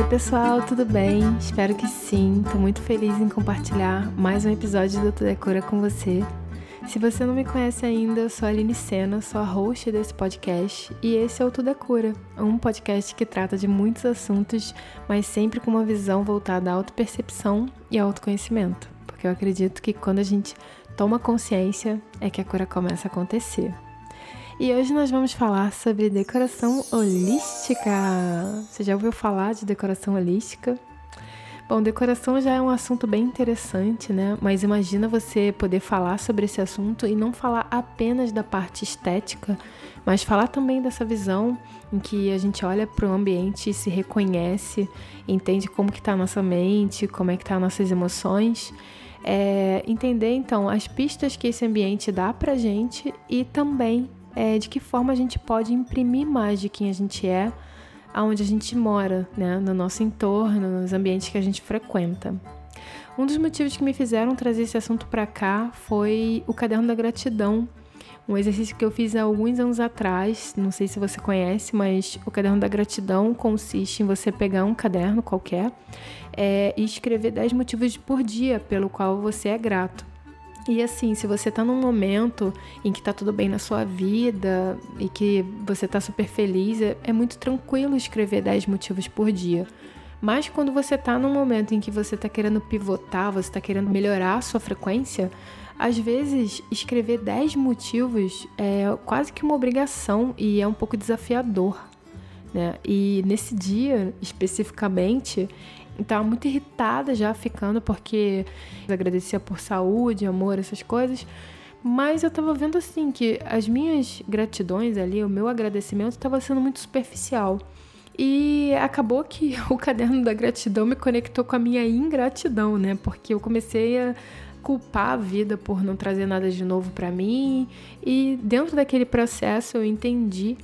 Oi, pessoal, tudo bem? Espero que sim. Tô muito feliz em compartilhar mais um episódio do Tu Decora com você. Se você não me conhece ainda, eu sou a Aline Sena, sou a host desse podcast e esse é o Tudo é Cura, um podcast que trata de muitos assuntos, mas sempre com uma visão voltada à autopercepção e ao autoconhecimento, porque eu acredito que quando a gente toma consciência é que a cura começa a acontecer. E hoje nós vamos falar sobre decoração holística. Você já ouviu falar de decoração holística? Bom, decoração já é um assunto bem interessante, né? Mas imagina você poder falar sobre esse assunto e não falar apenas da parte estética, mas falar também dessa visão em que a gente olha para o ambiente e se reconhece, entende como que está a nossa mente, como é que tá as nossas emoções. É, entender então as pistas que esse ambiente dá pra gente e também é, de que forma a gente pode imprimir mais de quem a gente é, aonde a gente mora, né, no nosso entorno, nos ambientes que a gente frequenta. Um dos motivos que me fizeram trazer esse assunto para cá foi o caderno da gratidão, um exercício que eu fiz há alguns anos atrás, não sei se você conhece, mas o caderno da gratidão consiste em você pegar um caderno qualquer é, e escrever 10 motivos por dia pelo qual você é grato. E assim, se você tá num momento em que tá tudo bem na sua vida e que você tá super feliz, é, é muito tranquilo escrever 10 motivos por dia. Mas quando você tá num momento em que você tá querendo pivotar, você tá querendo melhorar a sua frequência, às vezes escrever 10 motivos é quase que uma obrigação e é um pouco desafiador. Né? E nesse dia, especificamente, estava muito irritada já ficando, porque agradecia por saúde, amor, essas coisas. Mas eu tava vendo assim que as minhas gratidões ali, o meu agradecimento estava sendo muito superficial. E acabou que o caderno da gratidão me conectou com a minha ingratidão, né? Porque eu comecei a culpar a vida por não trazer nada de novo para mim. E dentro daquele processo eu entendi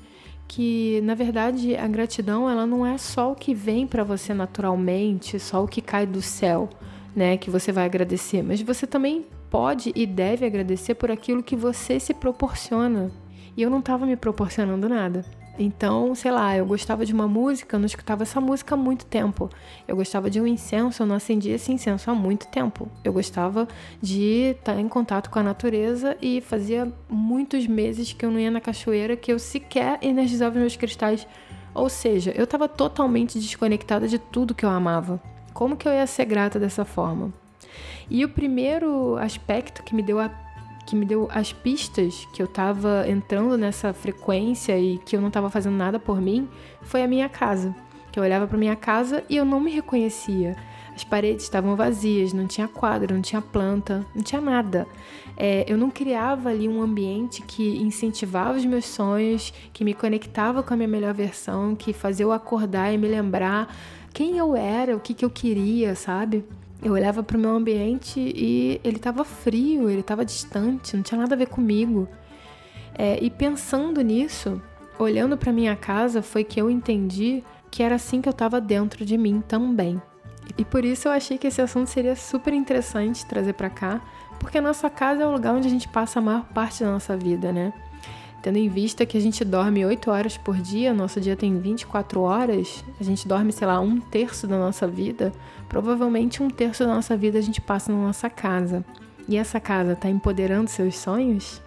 que na verdade a gratidão ela não é só o que vem para você naturalmente, só o que cai do céu, né, que você vai agradecer, mas você também pode e deve agradecer por aquilo que você se proporciona. E eu não estava me proporcionando nada. Então, sei lá, eu gostava de uma música, eu não escutava essa música há muito tempo. Eu gostava de um incenso, eu não acendia esse incenso há muito tempo. Eu gostava de estar em contato com a natureza e fazia muitos meses que eu não ia na cachoeira, que eu sequer energizava meus cristais. Ou seja, eu estava totalmente desconectada de tudo que eu amava. Como que eu ia ser grata dessa forma? E o primeiro aspecto que me deu a que me deu as pistas que eu tava entrando nessa frequência e que eu não tava fazendo nada por mim foi a minha casa. Que eu olhava para minha casa e eu não me reconhecia. As paredes estavam vazias, não tinha quadro, não tinha planta, não tinha nada. É, eu não criava ali um ambiente que incentivava os meus sonhos, que me conectava com a minha melhor versão, que fazia eu acordar e me lembrar quem eu era, o que, que eu queria, sabe? Eu olhava para o meu ambiente e ele estava frio, ele estava distante, não tinha nada a ver comigo. É, e pensando nisso, olhando para minha casa, foi que eu entendi que era assim que eu estava dentro de mim também. E por isso eu achei que esse assunto seria super interessante trazer para cá, porque a nossa casa é o lugar onde a gente passa a maior parte da nossa vida, né? Tendo em vista que a gente dorme 8 horas por dia, nosso dia tem 24 horas, a gente dorme, sei lá, um terço da nossa vida, provavelmente um terço da nossa vida a gente passa na nossa casa. E essa casa está empoderando seus sonhos?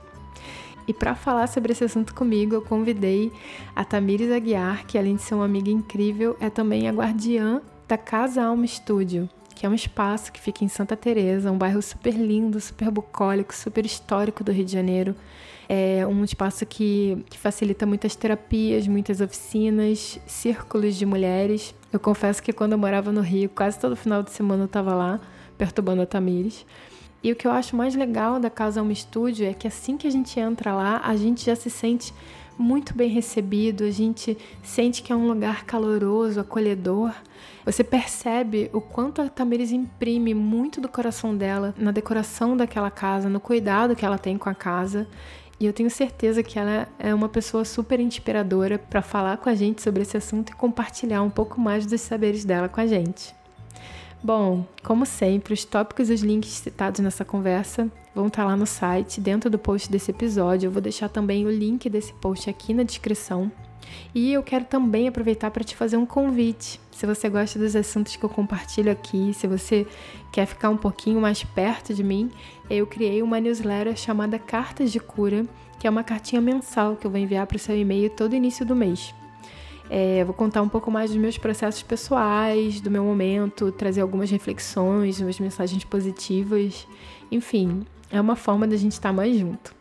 E para falar sobre esse assunto comigo, eu convidei a Tamires Aguiar, que além de ser uma amiga incrível, é também a guardiã da Casa Alma Estúdio, que é um espaço que fica em Santa Teresa, um bairro super lindo, super bucólico, super histórico do Rio de Janeiro. É um espaço que, que facilita muitas terapias, muitas oficinas, círculos de mulheres. Eu confesso que quando eu morava no Rio, quase todo final de semana eu estava lá, perturbando a Tamires. E o que eu acho mais legal da Casa Alma Estúdio é que assim que a gente entra lá, a gente já se sente muito bem recebido, a gente sente que é um lugar caloroso, acolhedor. Você percebe o quanto a Tamires imprime muito do coração dela na decoração daquela casa, no cuidado que ela tem com a casa. E eu tenho certeza que ela é uma pessoa super inspiradora para falar com a gente sobre esse assunto e compartilhar um pouco mais dos saberes dela com a gente. Bom, como sempre, os tópicos e os links citados nessa conversa vão estar lá no site, dentro do post desse episódio. Eu vou deixar também o link desse post aqui na descrição. E eu quero também aproveitar para te fazer um convite. Se você gosta dos assuntos que eu compartilho aqui, se você quer ficar um pouquinho mais perto de mim, eu criei uma newsletter chamada Cartas de Cura, que é uma cartinha mensal que eu vou enviar para o seu e-mail todo início do mês. É, vou contar um pouco mais dos meus processos pessoais, do meu momento, trazer algumas reflexões, umas mensagens positivas. Enfim, é uma forma da gente estar mais junto.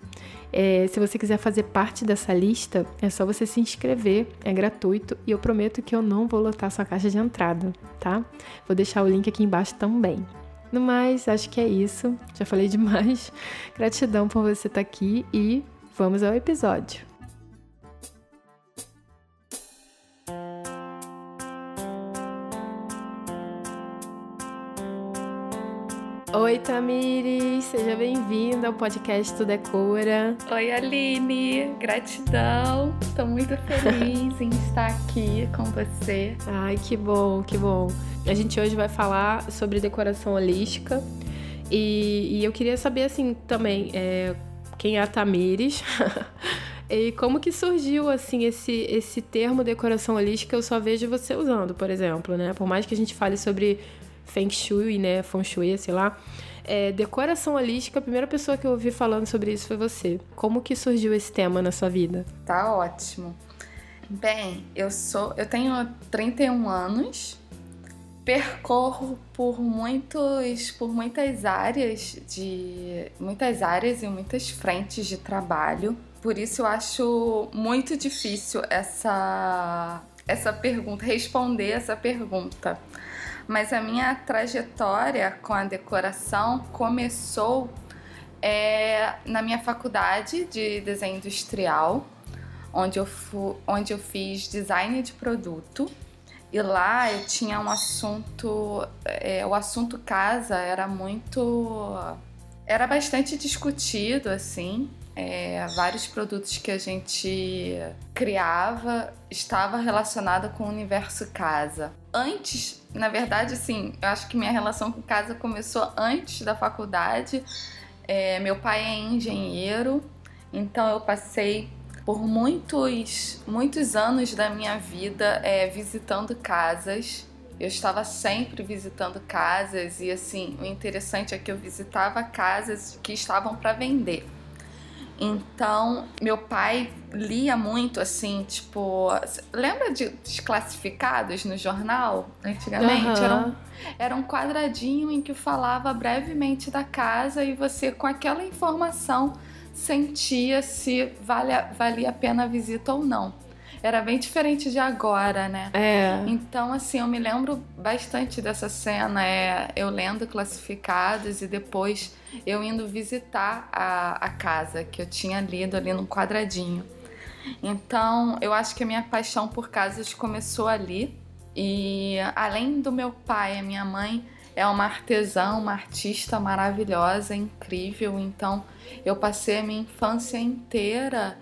É, se você quiser fazer parte dessa lista, é só você se inscrever, é gratuito e eu prometo que eu não vou lotar sua caixa de entrada, tá? Vou deixar o link aqui embaixo também. No mais, acho que é isso. Já falei demais. Gratidão por você estar aqui e vamos ao episódio. Oi, Tamires, seja bem-vinda ao podcast Tu Decora. Oi, Aline, gratidão. Estou muito feliz em estar aqui com você. Ai, que bom, que bom. A gente hoje vai falar sobre decoração holística e, e eu queria saber, assim, também, é, quem é a Tamires. E como que surgiu, assim, esse, esse termo decoração holística? Eu só vejo você usando, por exemplo, né? Por mais que a gente fale sobre Feng Shui, né? Feng Shui, sei lá. É, decoração holística, a primeira pessoa que eu ouvi falando sobre isso foi você. Como que surgiu esse tema na sua vida? Tá ótimo. Bem, eu sou, eu tenho 31 anos, percorro por muitos, por muitas áreas de, muitas áreas e muitas frentes de trabalho. Por isso eu acho muito difícil essa essa pergunta, responder essa pergunta mas a minha trajetória com a decoração começou é, na minha faculdade de desenho industrial, onde eu, onde eu fiz design de produto. E lá eu tinha um assunto, é, o assunto casa era muito. era bastante discutido, assim. É, vários produtos que a gente criava estava relacionado com o universo casa. Antes, na verdade, assim, eu acho que minha relação com casa começou antes da faculdade. É, meu pai é engenheiro, então eu passei por muitos, muitos anos da minha vida é, visitando casas. Eu estava sempre visitando casas e assim, o interessante é que eu visitava casas que estavam para vender. Então, meu pai lia muito assim, tipo, lembra de desclassificados no jornal antigamente? Uhum. Era, um, era um quadradinho em que falava brevemente da casa e você, com aquela informação, sentia se vale, valia a pena a visita ou não era bem diferente de agora, né? É. Então, assim, eu me lembro bastante dessa cena, é, eu lendo classificados e depois eu indo visitar a, a casa que eu tinha lido ali num quadradinho. Então, eu acho que a minha paixão por casas começou ali. E além do meu pai, a minha mãe é uma artesã, uma artista maravilhosa, incrível. Então, eu passei a minha infância inteira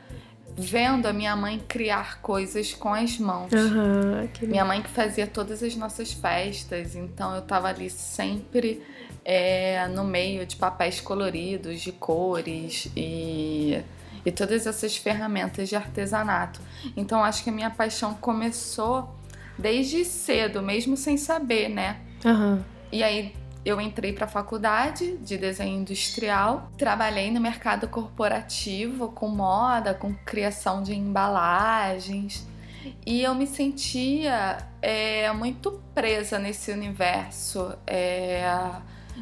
vendo a minha mãe criar coisas com as mãos. Uhum, minha mãe que fazia todas as nossas festas, então eu tava ali sempre é, no meio de papéis coloridos, de cores e, e todas essas ferramentas de artesanato. Então acho que a minha paixão começou desde cedo, mesmo sem saber, né? Uhum. E aí eu entrei para a faculdade de desenho industrial, trabalhei no mercado corporativo com moda, com criação de embalagens e eu me sentia é, muito presa nesse universo. É,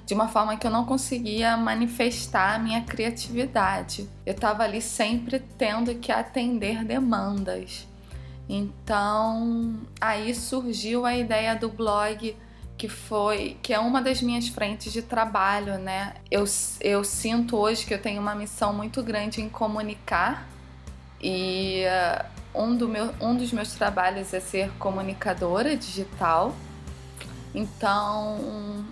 de uma forma que eu não conseguia manifestar a minha criatividade. Eu estava ali sempre tendo que atender demandas. Então, aí surgiu a ideia do blog que foi que é uma das minhas frentes de trabalho, né? Eu, eu sinto hoje que eu tenho uma missão muito grande em comunicar e uh, um, do meu, um dos meus trabalhos é ser comunicadora digital. Então,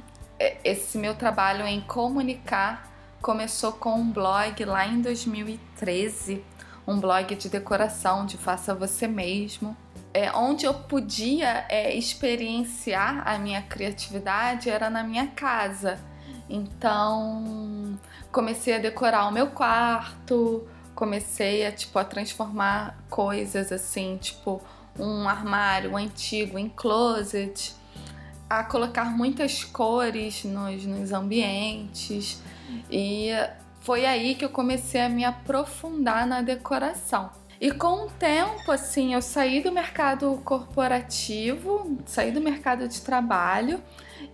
esse meu trabalho em comunicar começou com um blog lá em 2013, um blog de decoração de faça você mesmo é, onde eu podia é, experienciar a minha criatividade era na minha casa. Então comecei a decorar o meu quarto comecei a tipo a transformar coisas assim, tipo um armário antigo em closet, a colocar muitas cores nos, nos ambientes e foi aí que eu comecei a me aprofundar na decoração. E com o tempo, assim, eu saí do mercado corporativo, saí do mercado de trabalho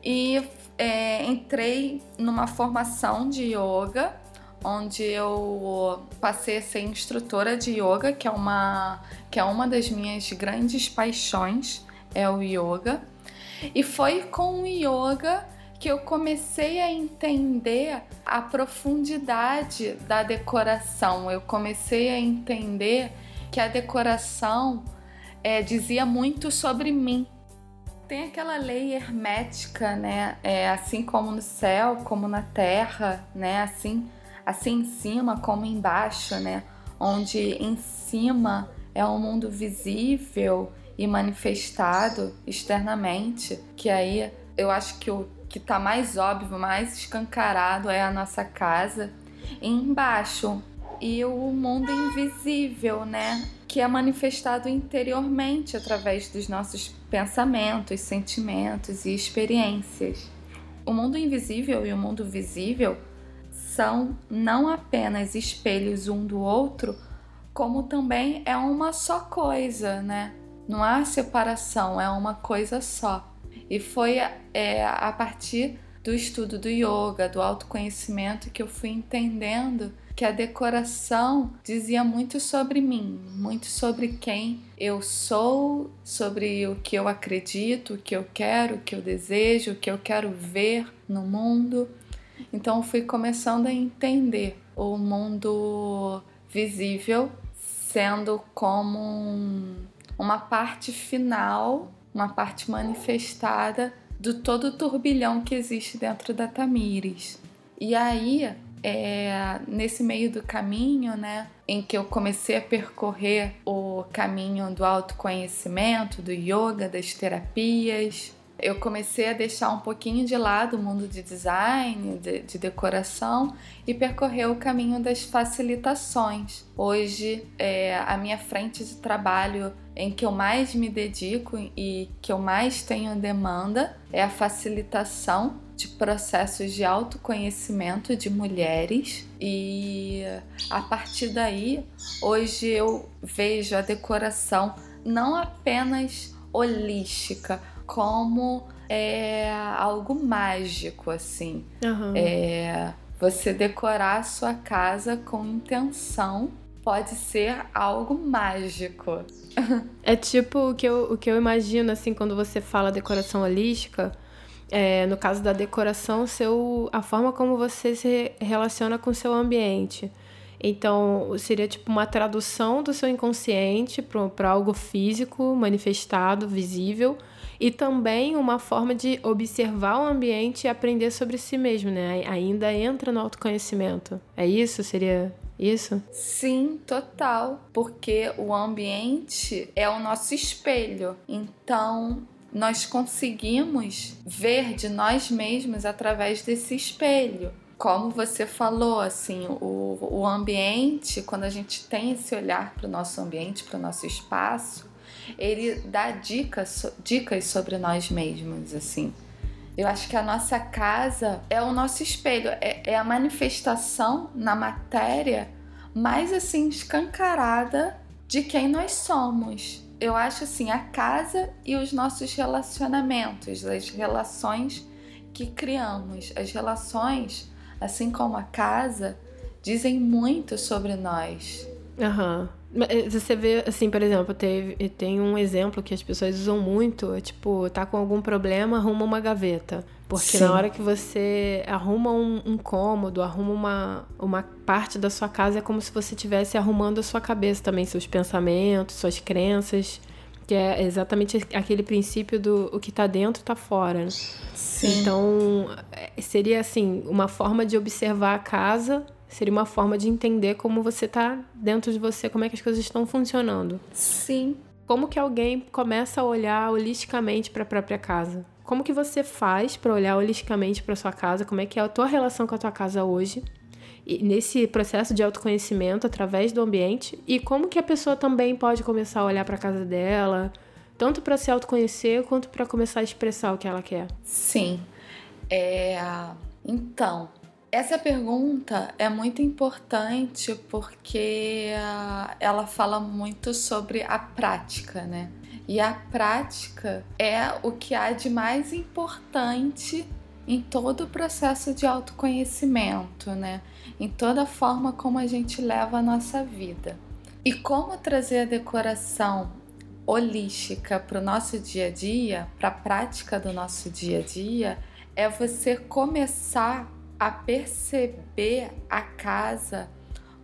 e é, entrei numa formação de yoga, onde eu passei a ser instrutora de yoga, que é uma, que é uma das minhas grandes paixões, é o yoga. E foi com o yoga que eu comecei a entender a profundidade da decoração. Eu comecei a entender que a decoração é, dizia muito sobre mim, tem aquela lei hermética, né? É, assim como no céu, como na terra, né? Assim, assim em cima como embaixo, né? Onde em cima é um mundo visível e manifestado externamente, que aí eu acho que o que tá mais óbvio, mais escancarado é a nossa casa. Embaixo e o mundo invisível, né? Que é manifestado interiormente através dos nossos pensamentos, sentimentos e experiências. O mundo invisível e o mundo visível são não apenas espelhos um do outro, como também é uma só coisa, né? Não há separação, é uma coisa só. E foi é, a partir do estudo do yoga, do autoconhecimento, que eu fui entendendo que a decoração dizia muito sobre mim, muito sobre quem eu sou, sobre o que eu acredito, o que eu quero, o que eu desejo, o que eu quero ver no mundo. Então fui começando a entender o mundo visível sendo como um, uma parte final, uma parte manifestada do todo o turbilhão que existe dentro da Tamires. E aí é, nesse meio do caminho, né, em que eu comecei a percorrer o caminho do autoconhecimento, do yoga, das terapias, eu comecei a deixar um pouquinho de lado o mundo de design, de, de, decoração e percorrer o caminho das facilitações. Hoje, é, a minha frente de trabalho em que eu mais me dedico e que eu mais tenho demanda é a facilitação de processos de autoconhecimento de mulheres e a partir daí hoje eu vejo a decoração não apenas holística como é algo mágico assim uhum. é você decorar a sua casa com intenção pode ser algo mágico é tipo o que eu, o que eu imagino assim quando você fala decoração holística é, no caso da decoração, seu, a forma como você se relaciona com o seu ambiente. Então, seria tipo uma tradução do seu inconsciente para algo físico, manifestado, visível, e também uma forma de observar o ambiente e aprender sobre si mesmo, né? Ainda entra no autoconhecimento. É isso? Seria isso? Sim, total. Porque o ambiente é o nosso espelho. Então, nós conseguimos ver de nós mesmos através desse espelho. Como você falou, assim, o, o ambiente, quando a gente tem esse olhar para o nosso ambiente, para o nosso espaço, ele dá dicas, dicas sobre nós mesmos, assim. Eu acho que a nossa casa é o nosso espelho, é, é a manifestação na matéria mais assim escancarada de quem nós somos eu acho assim, a casa e os nossos relacionamentos, as relações que criamos. As relações, assim como a casa, dizem muito sobre nós. Aham. Uhum. Você vê, assim, por exemplo, teve, tem um exemplo que as pessoas usam muito, é tipo, tá com algum problema, arruma uma gaveta. Porque Sim. na hora que você arruma um, um, cômodo, arruma uma, uma parte da sua casa, é como se você estivesse arrumando a sua cabeça também, seus pensamentos, suas crenças. Que é exatamente aquele princípio do o que está dentro está fora. Né? Sim. Então, é, seria assim, uma forma de observar a casa, seria uma forma de entender como você está dentro de você, como é que as coisas estão funcionando. Sim. Como que alguém começa a olhar holisticamente para a própria casa? Como que você faz para olhar holisticamente para sua casa? Como é que é a tua relação com a tua casa hoje? nesse processo de autoconhecimento através do ambiente e como que a pessoa também pode começar a olhar para a casa dela, tanto para se autoconhecer quanto para começar a expressar o que ela quer. Sim. É... Então, essa pergunta é muito importante porque uh, ela fala muito sobre a prática, né? E a prática é o que há de mais importante em todo o processo de autoconhecimento, né? Em toda a forma como a gente leva a nossa vida. E como trazer a decoração holística para o nosso dia a dia, para a prática do nosso dia a dia, é você começar a perceber a casa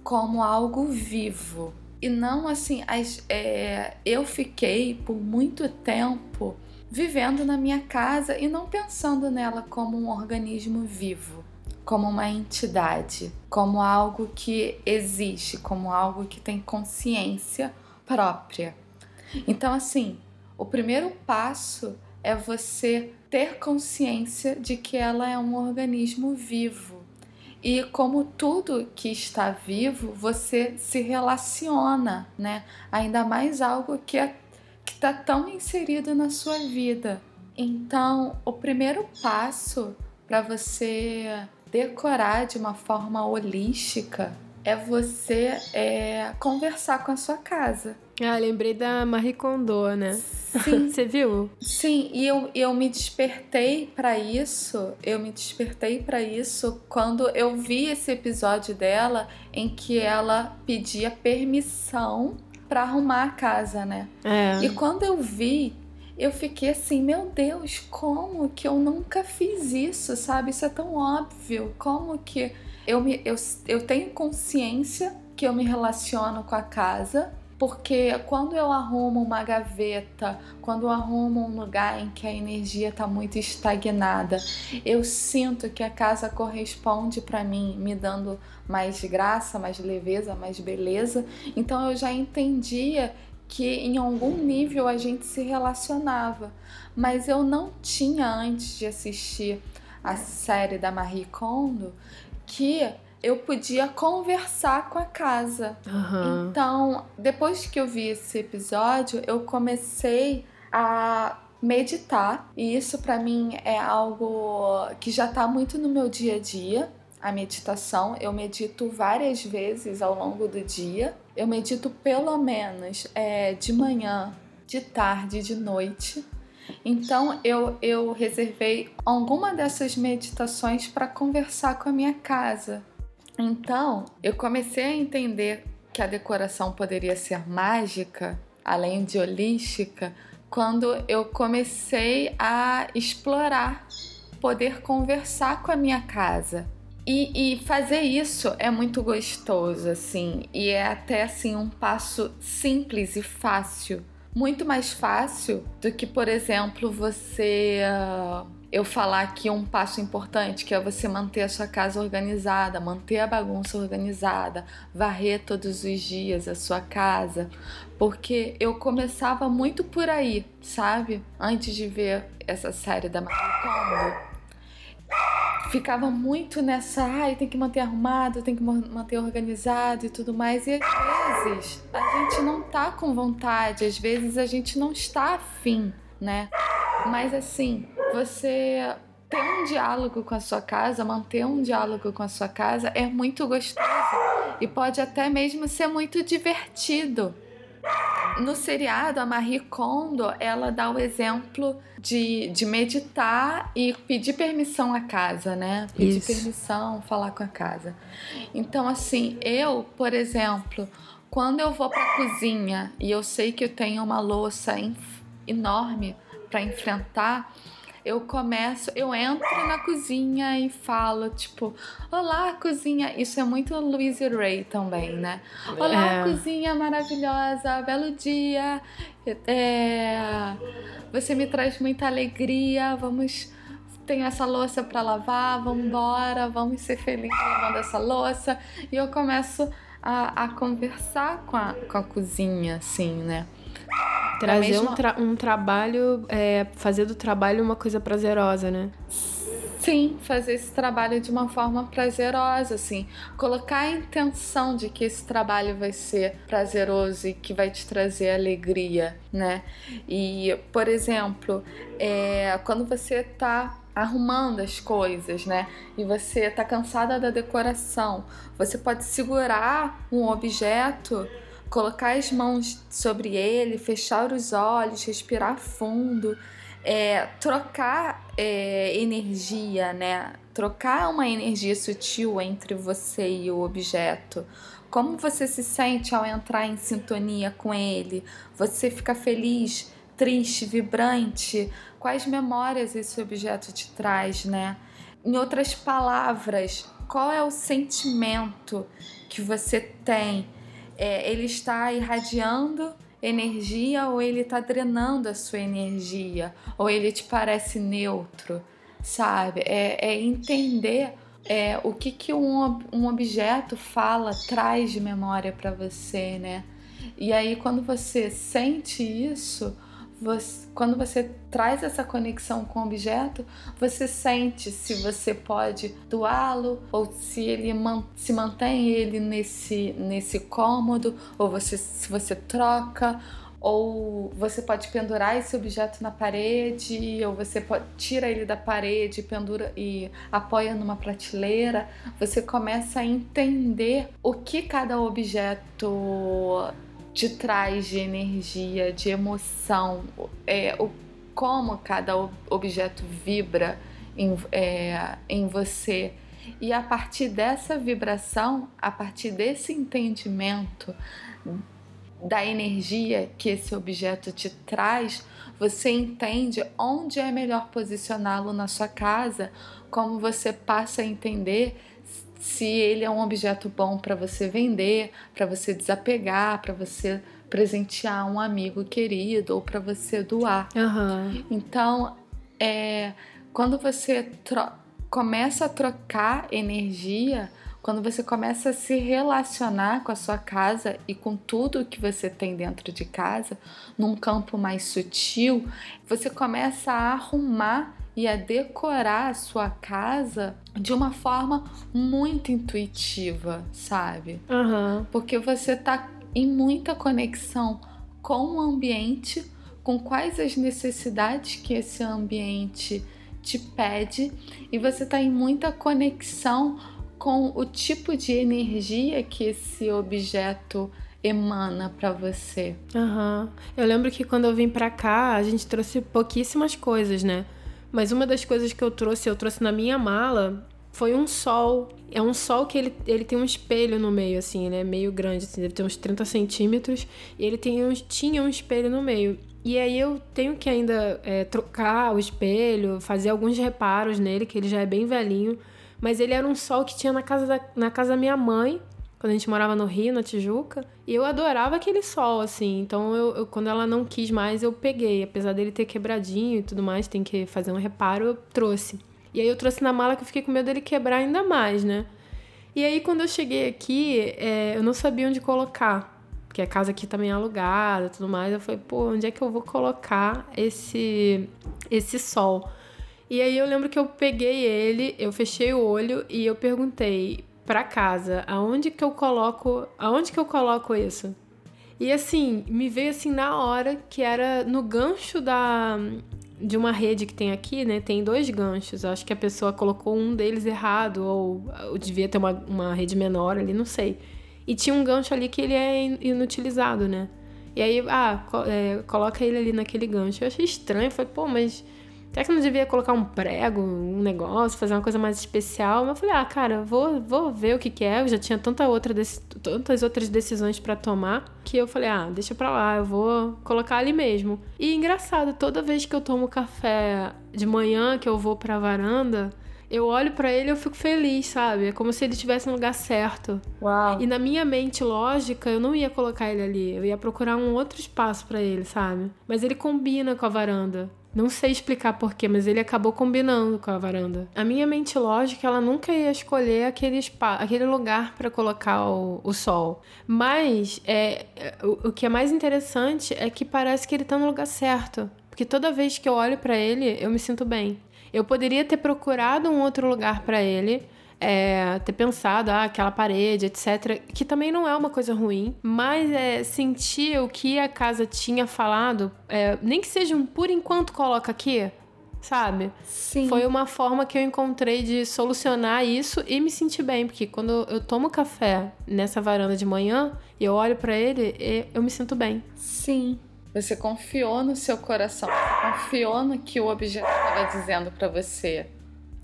como algo vivo. E não assim, as, é, eu fiquei por muito tempo vivendo na minha casa e não pensando nela como um organismo vivo, como uma entidade, como algo que existe, como algo que tem consciência própria. Então, assim, o primeiro passo é você ter consciência de que ela é um organismo vivo. E como tudo que está vivo, você se relaciona, né? Ainda mais algo que é, está tão inserido na sua vida. Então, o primeiro passo para você decorar de uma forma holística é você é, conversar com a sua casa. Ah, lembrei da Marie Kondo, né? Sim. Você viu? Sim, e eu, eu me despertei para isso. Eu me despertei para isso quando eu vi esse episódio dela em que ela pedia permissão para arrumar a casa, né? É. E quando eu vi, eu fiquei assim, meu Deus, como que eu nunca fiz isso, sabe? Isso é tão óbvio. Como que eu, me, eu, eu tenho consciência que eu me relaciono com a casa, porque quando eu arrumo uma gaveta, quando eu arrumo um lugar em que a energia está muito estagnada, eu sinto que a casa corresponde para mim, me dando mais graça, mais leveza, mais beleza. Então eu já entendia que em algum nível a gente se relacionava, mas eu não tinha antes de assistir a série da Marie Kondo que eu podia conversar com a casa. Uhum. Então, depois que eu vi esse episódio, eu comecei a meditar, e isso para mim é algo que já tá muito no meu dia a dia. A meditação, eu medito várias vezes ao longo do dia. Eu medito pelo menos é, de manhã, de tarde, de noite. Então eu, eu reservei alguma dessas meditações para conversar com a minha casa. Então eu comecei a entender que a decoração poderia ser mágica, além de holística, quando eu comecei a explorar, poder conversar com a minha casa. E, e, fazer isso é muito gostoso, assim, e é até assim um passo simples e fácil muito mais fácil do que, por exemplo, você. Uh, eu falar aqui um passo importante, que é você manter a sua casa organizada, manter a bagunça organizada, varrer todos os dias a sua casa, porque eu começava muito por aí, sabe? Antes de ver essa série da Marie ficava muito nessa, ai, tem que manter arrumado, tem que manter organizado e tudo mais. E às vezes a gente não tá com vontade, às vezes a gente não está afim, né? Mas assim, você ter um diálogo com a sua casa, manter um diálogo com a sua casa é muito gostoso e pode até mesmo ser muito divertido. No seriado, a Marie Kondo, ela dá o exemplo de, de meditar e pedir permissão à casa, né? Pedir Isso. permissão, falar com a casa. Então, assim, eu, por exemplo, quando eu vou para a cozinha e eu sei que eu tenho uma louça enorme para enfrentar, eu começo, eu entro na cozinha e falo, tipo, olá, cozinha. Isso é muito Louise Ray também, né? Olá, é. cozinha maravilhosa, belo dia. É, você me traz muita alegria. Vamos. Tenho essa louça para lavar, vamos embora, vamos ser felizes lavando essa louça. E eu começo a, a conversar com a, com a cozinha, assim, né? Trazer mesma... um, tra um trabalho, é, fazer do trabalho uma coisa prazerosa, né? Sim, fazer esse trabalho de uma forma prazerosa, assim. Colocar a intenção de que esse trabalho vai ser prazeroso e que vai te trazer alegria, né? E, por exemplo, é, quando você tá arrumando as coisas, né? E você tá cansada da decoração, você pode segurar um objeto colocar as mãos sobre ele, fechar os olhos, respirar fundo é, trocar é, energia, né? Trocar uma energia sutil entre você e o objeto. Como você se sente ao entrar em sintonia com ele? Você fica feliz, triste, vibrante? Quais memórias esse objeto te traz, né? Em outras palavras, qual é o sentimento que você tem? É, ele está irradiando energia ou ele está drenando a sua energia, ou ele te parece neutro, sabe? É, é entender é, o que, que um, um objeto fala, traz de memória para você, né? E aí, quando você sente isso, você, quando você traz essa conexão com o objeto, você sente se você pode doá-lo ou se ele man, se mantém ele nesse, nesse cômodo, ou você, se você troca, ou você pode pendurar esse objeto na parede, ou você pode, tira ele da parede, pendura e apoia numa prateleira. Você começa a entender o que cada objeto te traz de energia, de emoção, é, o, como cada objeto vibra em, é, em você. E a partir dessa vibração, a partir desse entendimento da energia que esse objeto te traz, você entende onde é melhor posicioná-lo na sua casa, como você passa a entender se ele é um objeto bom para você vender, para você desapegar, para você presentear um amigo querido ou para você doar. Uhum. Então, é, quando você começa a trocar energia, quando você começa a se relacionar com a sua casa e com tudo que você tem dentro de casa, num campo mais sutil, você começa a arrumar e a decorar a sua casa de uma forma muito intuitiva, sabe? Uhum. Porque você tá em muita conexão com o ambiente, com quais as necessidades que esse ambiente te pede, e você tá em muita conexão com o tipo de energia que esse objeto emana para você. Uhum. Eu lembro que quando eu vim para cá, a gente trouxe pouquíssimas coisas, né? Mas uma das coisas que eu trouxe, eu trouxe na minha mala, foi um sol. É um sol que ele, ele tem um espelho no meio, assim, ele é meio grande, assim, deve ter uns 30 centímetros. E ele tem uns, tinha um espelho no meio. E aí eu tenho que ainda é, trocar o espelho, fazer alguns reparos nele, que ele já é bem velhinho. Mas ele era um sol que tinha na casa da, na casa da minha mãe quando a gente morava no Rio, na Tijuca. E eu adorava aquele sol, assim. Então, eu, eu, quando ela não quis mais, eu peguei. Apesar dele ter quebradinho e tudo mais, tem que fazer um reparo, eu trouxe. E aí eu trouxe na mala que eu fiquei com medo dele quebrar ainda mais, né? E aí, quando eu cheguei aqui, é, eu não sabia onde colocar. Porque a casa aqui também é alugada tudo mais. Eu falei, pô, onde é que eu vou colocar esse, esse sol? E aí eu lembro que eu peguei ele, eu fechei o olho e eu perguntei, para casa, aonde que eu coloco, aonde que eu coloco isso? E assim, me veio assim na hora que era no gancho da de uma rede que tem aqui, né? Tem dois ganchos. Acho que a pessoa colocou um deles errado ou, ou devia ter uma, uma rede menor ali, não sei. E tinha um gancho ali que ele é inutilizado, né? E aí, ah, é, coloca ele ali naquele gancho. Eu achei estranho, falei, pô, mas Será que eu não devia colocar um prego, um negócio, fazer uma coisa mais especial? Mas eu falei, ah, cara, vou, vou ver o que, que é. Eu já tinha tanta outra tantas outras decisões para tomar que eu falei, ah, deixa pra lá, eu vou colocar ali mesmo. E engraçado, toda vez que eu tomo café de manhã, que eu vou pra varanda, eu olho para ele e eu fico feliz, sabe? É como se ele estivesse no lugar certo. Uau. E na minha mente lógica, eu não ia colocar ele ali. Eu ia procurar um outro espaço para ele, sabe? Mas ele combina com a varanda. Não sei explicar porquê, mas ele acabou combinando com a varanda. A minha mente lógica, ela nunca ia escolher aquele, spa, aquele lugar para colocar o, o, sol. Mas é, o, o que é mais interessante é que parece que ele tá no lugar certo. Porque toda vez que eu olho para ele, eu me sinto bem. Eu poderia ter procurado um outro lugar para ele, é, ter pensado, ah, aquela parede, etc. Que também não é uma coisa ruim, mas é, sentir o que a casa tinha falado, é, nem que seja um por enquanto coloca aqui, sabe? Sim. Foi uma forma que eu encontrei de solucionar isso e me sentir bem, porque quando eu tomo café nessa varanda de manhã e eu olho para ele, eu me sinto bem. Sim. Você confiou no seu coração, você confiou no que o objeto estava dizendo para você.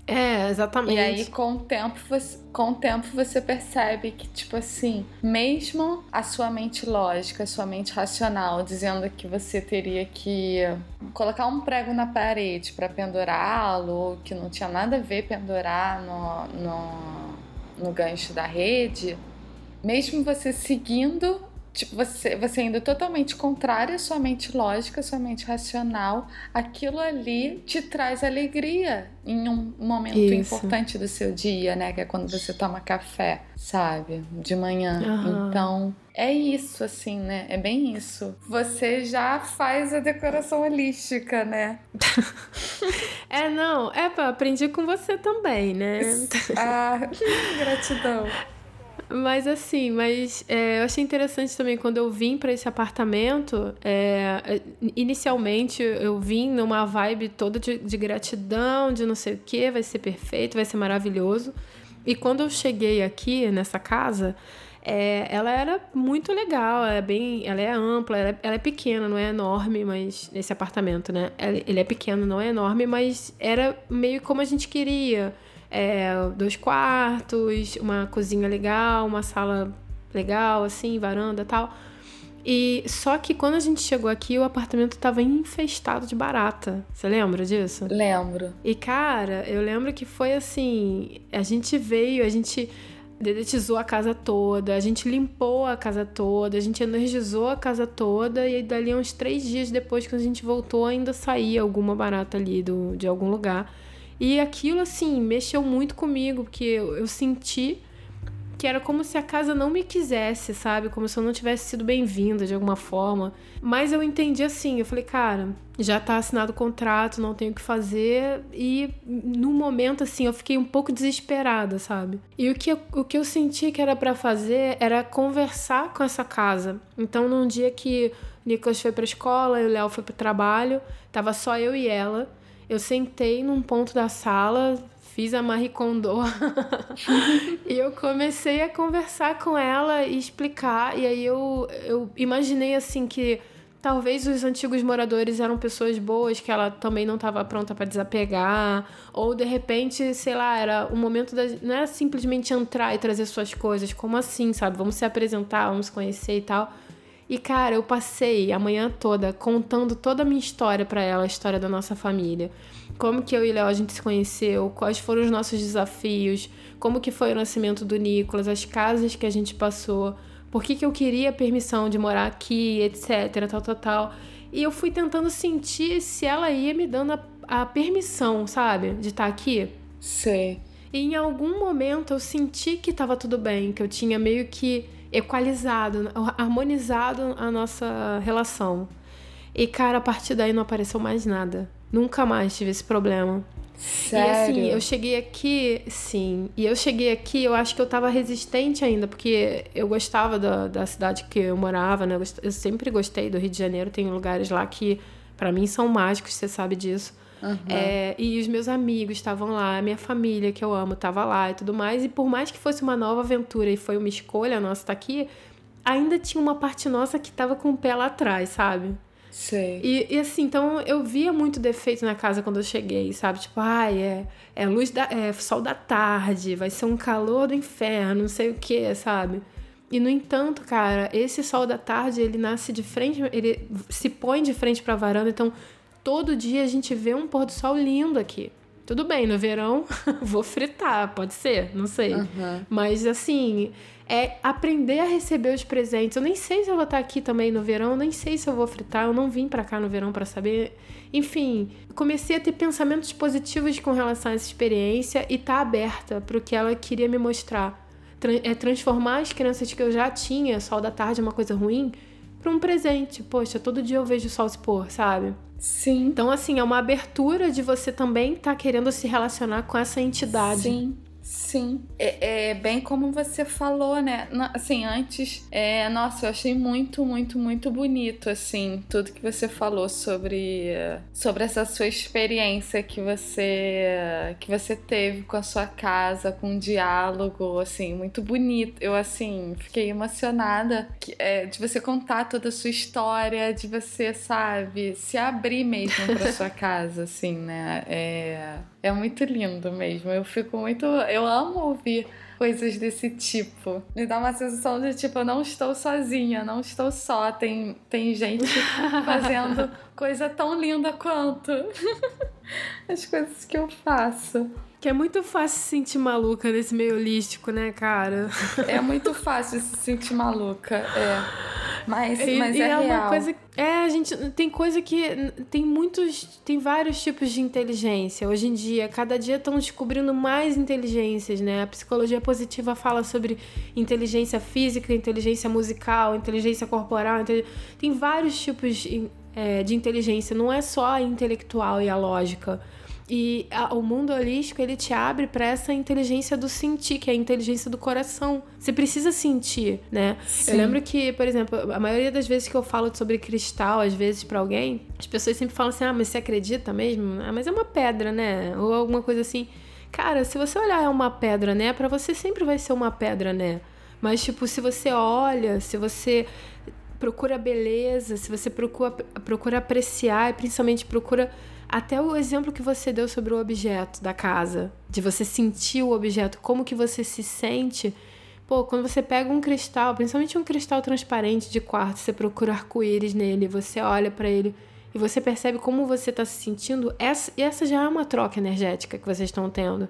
É, exatamente. E aí, com o tempo, você, com o tempo, você percebe que, tipo assim, mesmo a sua mente lógica, a sua mente racional, dizendo que você teria que colocar um prego na parede para pendurá-lo, que não tinha nada a ver pendurar no, no, no gancho da rede, mesmo você seguindo tipo, você, você indo totalmente contrário à sua mente lógica, à sua mente racional, aquilo ali te traz alegria em um momento isso. importante do seu dia, né? Que é quando você toma café, sabe? De manhã. Uhum. Então, é isso, assim, né? É bem isso. Você já faz a decoração holística, né? é, não. É, aprendi com você também, né? ah, gratidão. Mas assim, mas é, eu achei interessante também quando eu vim para esse apartamento. É, é, inicialmente eu vim numa vibe toda de, de gratidão, de não sei o que, vai ser perfeito, vai ser maravilhoso. E quando eu cheguei aqui nessa casa, é, ela era muito legal, é bem, ela é ampla, ela é, ela é, pequena, não é enorme, mas esse apartamento, né? Ele é pequeno, não é enorme, mas era meio como a gente queria é, dois quartos, uma cozinha legal, uma sala legal, assim, varanda tal. E só que quando a gente chegou aqui, o apartamento tava infestado de barata. Você lembra disso? Lembro. E cara, eu lembro que foi assim, a gente veio, a gente dedetizou a casa toda, a gente limpou a casa toda, a gente energizou a casa toda e dali uns três dias depois que a gente voltou ainda saía alguma barata ali do, de algum lugar. E aquilo, assim, mexeu muito comigo, porque eu, eu senti que era como se a casa não me quisesse, sabe? Como se eu não tivesse sido bem-vinda de alguma forma. Mas eu entendi assim, eu falei, cara, já tá assinado o contrato, não tenho o que fazer. E no momento, assim, eu fiquei um pouco desesperada, sabe? E o que eu, o que eu senti que era para fazer era conversar com essa casa. Então, num dia que o Nicolas foi pra escola e o Léo foi pro trabalho, tava só eu e ela. Eu sentei num ponto da sala, fiz a Marie Kondo e eu comecei a conversar com ela e explicar. E aí eu, eu imaginei assim que talvez os antigos moradores eram pessoas boas que ela também não estava pronta para desapegar, ou de repente, sei lá, era o momento da não era simplesmente entrar e trazer suas coisas, como assim, sabe? Vamos se apresentar, vamos se conhecer e tal. E cara, eu passei a manhã toda contando toda a minha história para ela, a história da nossa família. Como que eu e Léo a gente se conheceu, quais foram os nossos desafios, como que foi o nascimento do Nicolas, as casas que a gente passou, por que, que eu queria permissão de morar aqui, etc, tal, tal, tal. E eu fui tentando sentir se ela ia me dando a, a permissão, sabe, de estar tá aqui. Sei. E em algum momento eu senti que estava tudo bem, que eu tinha meio que equalizado, harmonizado a nossa relação. E, cara, a partir daí não apareceu mais nada. Nunca mais tive esse problema. Sério? E assim, eu cheguei aqui, sim. E eu cheguei aqui, eu acho que eu tava resistente ainda, porque eu gostava da, da cidade que eu morava, né? Eu sempre gostei do Rio de Janeiro. Tem lugares lá que, para mim, são mágicos, você sabe disso. Uhum. É, e os meus amigos estavam lá, a minha família que eu amo estava lá e tudo mais. E por mais que fosse uma nova aventura e foi uma escolha nossa estar tá aqui, ainda tinha uma parte nossa que estava com o pé lá atrás, sabe? Sei. E, e, assim, então eu via muito defeito na casa quando eu cheguei, sabe? Tipo, ai, é, é luz da. É sol da tarde, vai ser um calor do inferno, não sei o que, sabe? E no entanto, cara, esse sol da tarde, ele nasce de frente, ele se põe de frente pra varanda, então todo dia a gente vê um pôr do sol lindo aqui. Tudo bem, no verão vou fritar, pode ser, não sei. Uhum. Mas assim, é aprender a receber os presentes. Eu nem sei se eu vou estar aqui também no verão, nem sei se eu vou fritar, eu não vim para cá no verão para saber. Enfim, comecei a ter pensamentos positivos com relação a essa experiência e tá aberta para o que ela queria me mostrar. É transformar as crianças que eu já tinha, sol da tarde é uma coisa ruim, para um presente. Poxa, todo dia eu vejo o sol se pôr, sabe? Sim. Então, assim, é uma abertura de você também estar tá querendo se relacionar com essa entidade. Sim. Sim, é, é, bem como você falou, né? Assim, antes, é, nossa, eu achei muito, muito, muito bonito, assim, tudo que você falou sobre, sobre essa sua experiência que você, que você teve com a sua casa, com um diálogo, assim, muito bonito. Eu, assim, fiquei emocionada que, é, de você contar toda a sua história, de você, sabe, se abrir mesmo pra sua casa, assim, né? É, é muito lindo mesmo. Eu fico muito. Eu amo ouvir coisas desse tipo. Me dá uma sensação de tipo, eu não estou sozinha, não estou só. Tem, tem gente fazendo coisa tão linda quanto as coisas que eu faço. Que é muito fácil se sentir maluca nesse meio holístico, né, cara? É muito fácil se sentir maluca, é. Mas, e, mas e é, é real. uma coisa. É, a gente. Tem coisa que. Tem muitos. Tem vários tipos de inteligência. Hoje em dia, cada dia estão descobrindo mais inteligências, né? A psicologia positiva fala sobre inteligência física, inteligência musical, inteligência corporal. Tem vários tipos é, de inteligência. Não é só a intelectual e a lógica. E a, o mundo holístico, ele te abre para essa inteligência do sentir, que é a inteligência do coração. Você precisa sentir, né? Sim. Eu lembro que, por exemplo, a maioria das vezes que eu falo sobre cristal, às vezes para alguém, as pessoas sempre falam assim: "Ah, mas você acredita mesmo? Ah, mas é uma pedra, né?" Ou alguma coisa assim. Cara, se você olhar é uma pedra, né? Para você sempre vai ser uma pedra, né? Mas tipo, se você olha, se você procura beleza, se você procura, procura apreciar e principalmente procura até o exemplo que você deu sobre o objeto da casa, de você sentir o objeto, como que você se sente. Pô, quando você pega um cristal, principalmente um cristal transparente de quarto, você procura arco-íris nele, você olha para ele e você percebe como você está se sentindo, essa, essa já é uma troca energética que vocês estão tendo.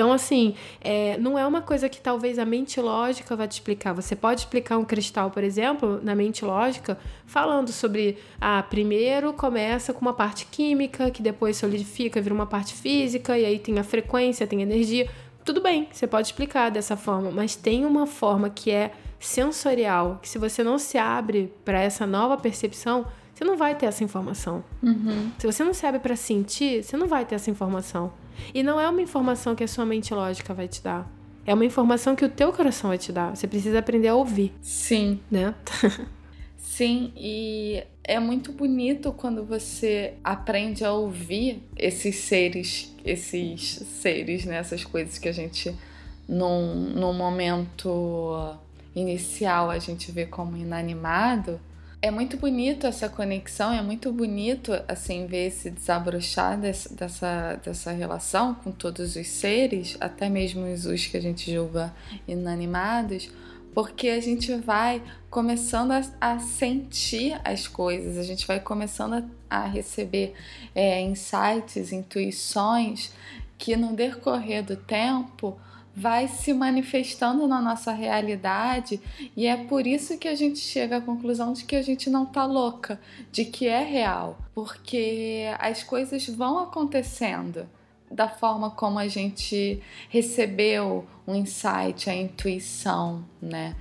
Então, assim, é, não é uma coisa que talvez a mente lógica vai te explicar. Você pode explicar um cristal, por exemplo, na mente lógica, falando sobre, ah, primeiro começa com uma parte química, que depois solidifica, vira uma parte física, e aí tem a frequência, tem a energia. Tudo bem, você pode explicar dessa forma, mas tem uma forma que é sensorial, que se você não se abre para essa nova percepção, você não vai ter essa informação. Uhum. Se você não se abre para sentir, você não vai ter essa informação. E não é uma informação que a sua mente lógica vai te dar. É uma informação que o teu coração vai te dar. Você precisa aprender a ouvir. Sim. Né? Sim, e é muito bonito quando você aprende a ouvir esses seres, esses seres, né? Essas coisas que a gente, num, num momento inicial, a gente vê como inanimado é muito bonito essa conexão, é muito bonito assim ver esse desabrochar desse, dessa, dessa relação com todos os seres, até mesmo os que a gente julga inanimados, porque a gente vai começando a, a sentir as coisas, a gente vai começando a, a receber é, insights, intuições que no decorrer do tempo vai se manifestando na nossa realidade e é por isso que a gente chega à conclusão de que a gente não tá louca, de que é real, porque as coisas vão acontecendo da forma como a gente recebeu o insight, a intuição, né?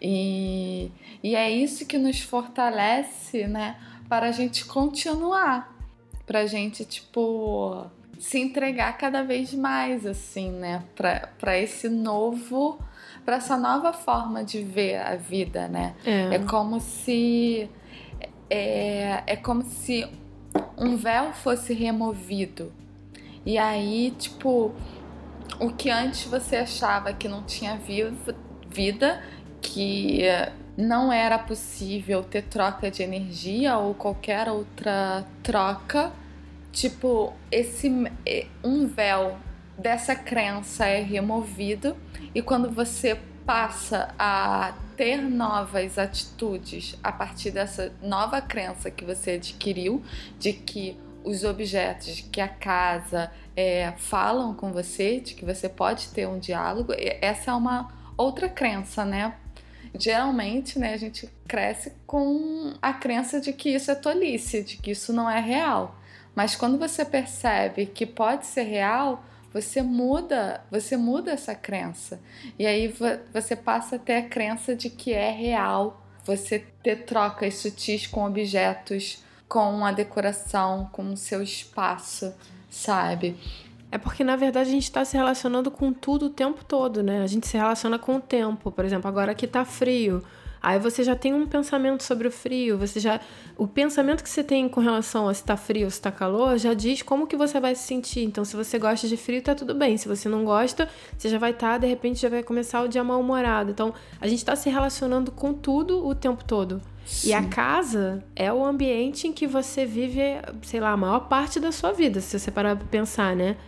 E, e é isso que nos fortalece, né, para a gente continuar, para a gente, tipo, se entregar cada vez mais, assim, né? Para esse novo. para essa nova forma de ver a vida, né? É, é como se. É, é como se um véu fosse removido. E aí, tipo, o que antes você achava que não tinha vida, que não era possível ter troca de energia ou qualquer outra troca tipo, esse um véu dessa crença é removido e quando você passa a ter novas atitudes a partir dessa nova crença que você adquiriu de que os objetos, que a casa é, falam com você, de que você pode ter um diálogo, essa é uma outra crença, né? Geralmente, né, a gente cresce com a crença de que isso é tolice, de que isso não é real. Mas quando você percebe que pode ser real, você muda, você muda essa crença. E aí você passa a ter a crença de que é real você ter trocas sutis com objetos com a decoração, com o seu espaço, sabe? É porque, na verdade, a gente está se relacionando com tudo o tempo todo, né? A gente se relaciona com o tempo. Por exemplo, agora que tá frio. Aí você já tem um pensamento sobre o frio, você já o pensamento que você tem com relação a se tá frio ou se tá calor já diz como que você vai se sentir. Então, se você gosta de frio, tá tudo bem. Se você não gosta, você já vai estar, tá, de repente já vai começar o dia mal-humorado. Então, a gente está se relacionando com tudo o tempo todo. Sim. E a casa é o ambiente em que você vive, sei lá, a maior parte da sua vida, se você parar pra pensar, né?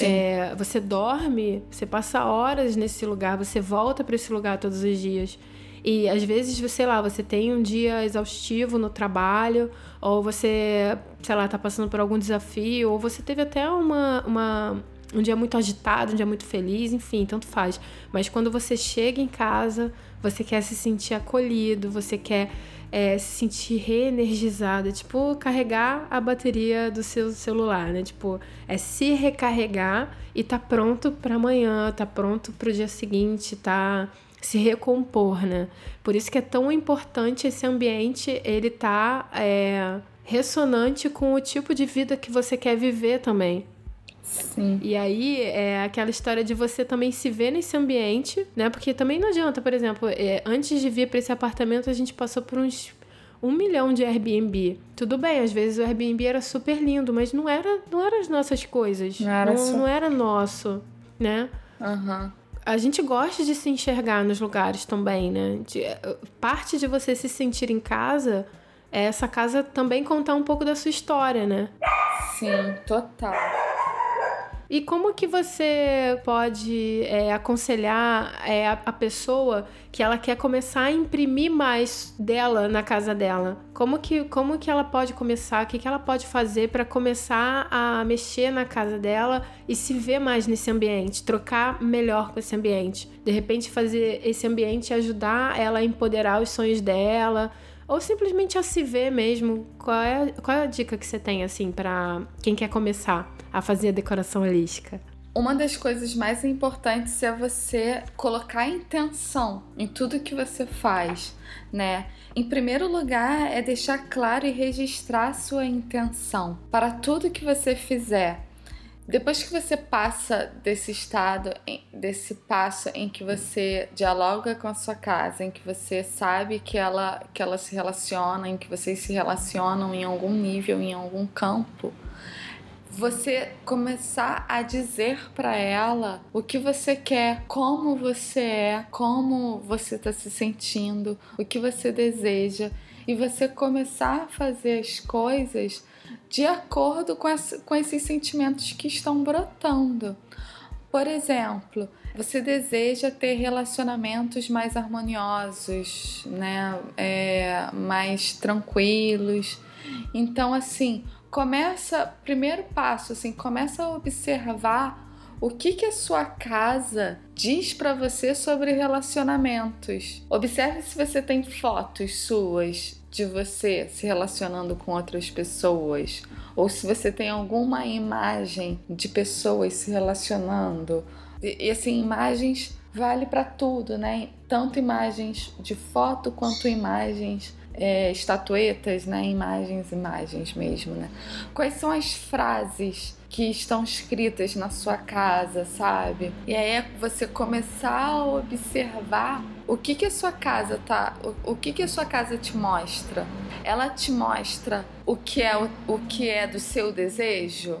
É, você dorme, você passa horas nesse lugar, você volta para esse lugar todos os dias. E às vezes, sei lá, você tem um dia exaustivo no trabalho, ou você, sei lá, tá passando por algum desafio, ou você teve até uma, uma, um dia muito agitado, um dia muito feliz, enfim, tanto faz. Mas quando você chega em casa, você quer se sentir acolhido, você quer é, se sentir reenergizado, é tipo carregar a bateria do seu celular, né? Tipo, é se recarregar e tá pronto para amanhã, tá pronto para o dia seguinte, tá se recompor, né? Por isso que é tão importante esse ambiente, ele tá é, ressonante com o tipo de vida que você quer viver também. Sim. E aí é aquela história de você também se ver nesse ambiente, né? Porque também não adianta, por exemplo, é, antes de vir para esse apartamento, a gente passou por uns um milhão de Airbnb. Tudo bem, às vezes o Airbnb era super lindo, mas não era, não era as nossas coisas. Não era, não, não era nosso, né? Uhum a gente gosta de se enxergar nos lugares também, né? De, parte de você se sentir em casa é essa casa também contar um pouco da sua história, né? Sim, total. E como que você pode é, aconselhar é, a, a, pessoa que ela quer começar a imprimir mais dela na casa dela? Como que, como que ela pode começar? O que, que ela pode fazer para começar a mexer na casa dela e se ver mais nesse ambiente? Trocar melhor com esse ambiente? De repente fazer esse ambiente ajudar ela a empoderar os sonhos dela? ou simplesmente a se ver mesmo. Qual é, qual é a dica que você tem assim para quem quer começar? A fazer a decoração holística? Uma das coisas mais importantes é você colocar intenção em tudo que você faz, né? Em primeiro lugar, é deixar claro e registrar sua intenção para tudo que você fizer. Depois que você passa desse estado, desse passo em que você dialoga com a sua casa, em que você sabe que ela, que ela se relaciona, em que vocês se relacionam em algum nível, em algum campo, você começar a dizer para ela o que você quer, como você é, como você está se sentindo, o que você deseja e você começar a fazer as coisas de acordo com, com esses sentimentos que estão brotando. Por exemplo, você deseja ter relacionamentos mais harmoniosos, né? É, mais tranquilos. Então, assim, começa, primeiro passo, assim, começa a observar o que, que a sua casa diz para você sobre relacionamentos. Observe se você tem fotos suas de você se relacionando com outras pessoas, ou se você tem alguma imagem de pessoas se relacionando. E, e assim, imagens vale para tudo, né? Tanto imagens de foto quanto imagens é, estatuetas, né? Imagens, imagens mesmo, né? Quais são as frases que estão escritas na sua casa, sabe? E aí é você começar a observar o que que a sua casa tá, o, o que que a sua casa te mostra. Ela te mostra o que é o, o que é do seu desejo?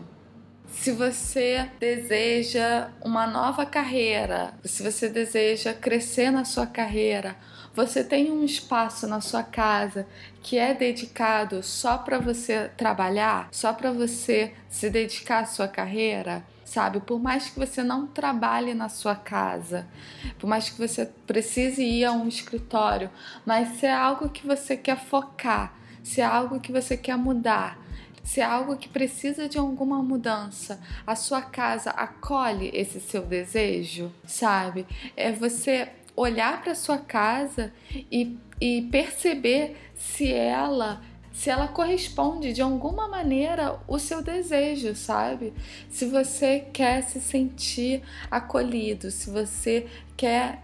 se você deseja uma nova carreira, se você deseja crescer na sua carreira, você tem um espaço na sua casa que é dedicado só para você trabalhar, só para você se dedicar à sua carreira, sabe? Por mais que você não trabalhe na sua casa, por mais que você precise ir a um escritório, mas se é algo que você quer focar, se é algo que você quer mudar, se é algo que precisa de alguma mudança, a sua casa acolhe esse seu desejo, sabe? É você olhar para sua casa e, e perceber se ela se ela corresponde de alguma maneira o seu desejo, sabe? Se você quer se sentir acolhido, se você quer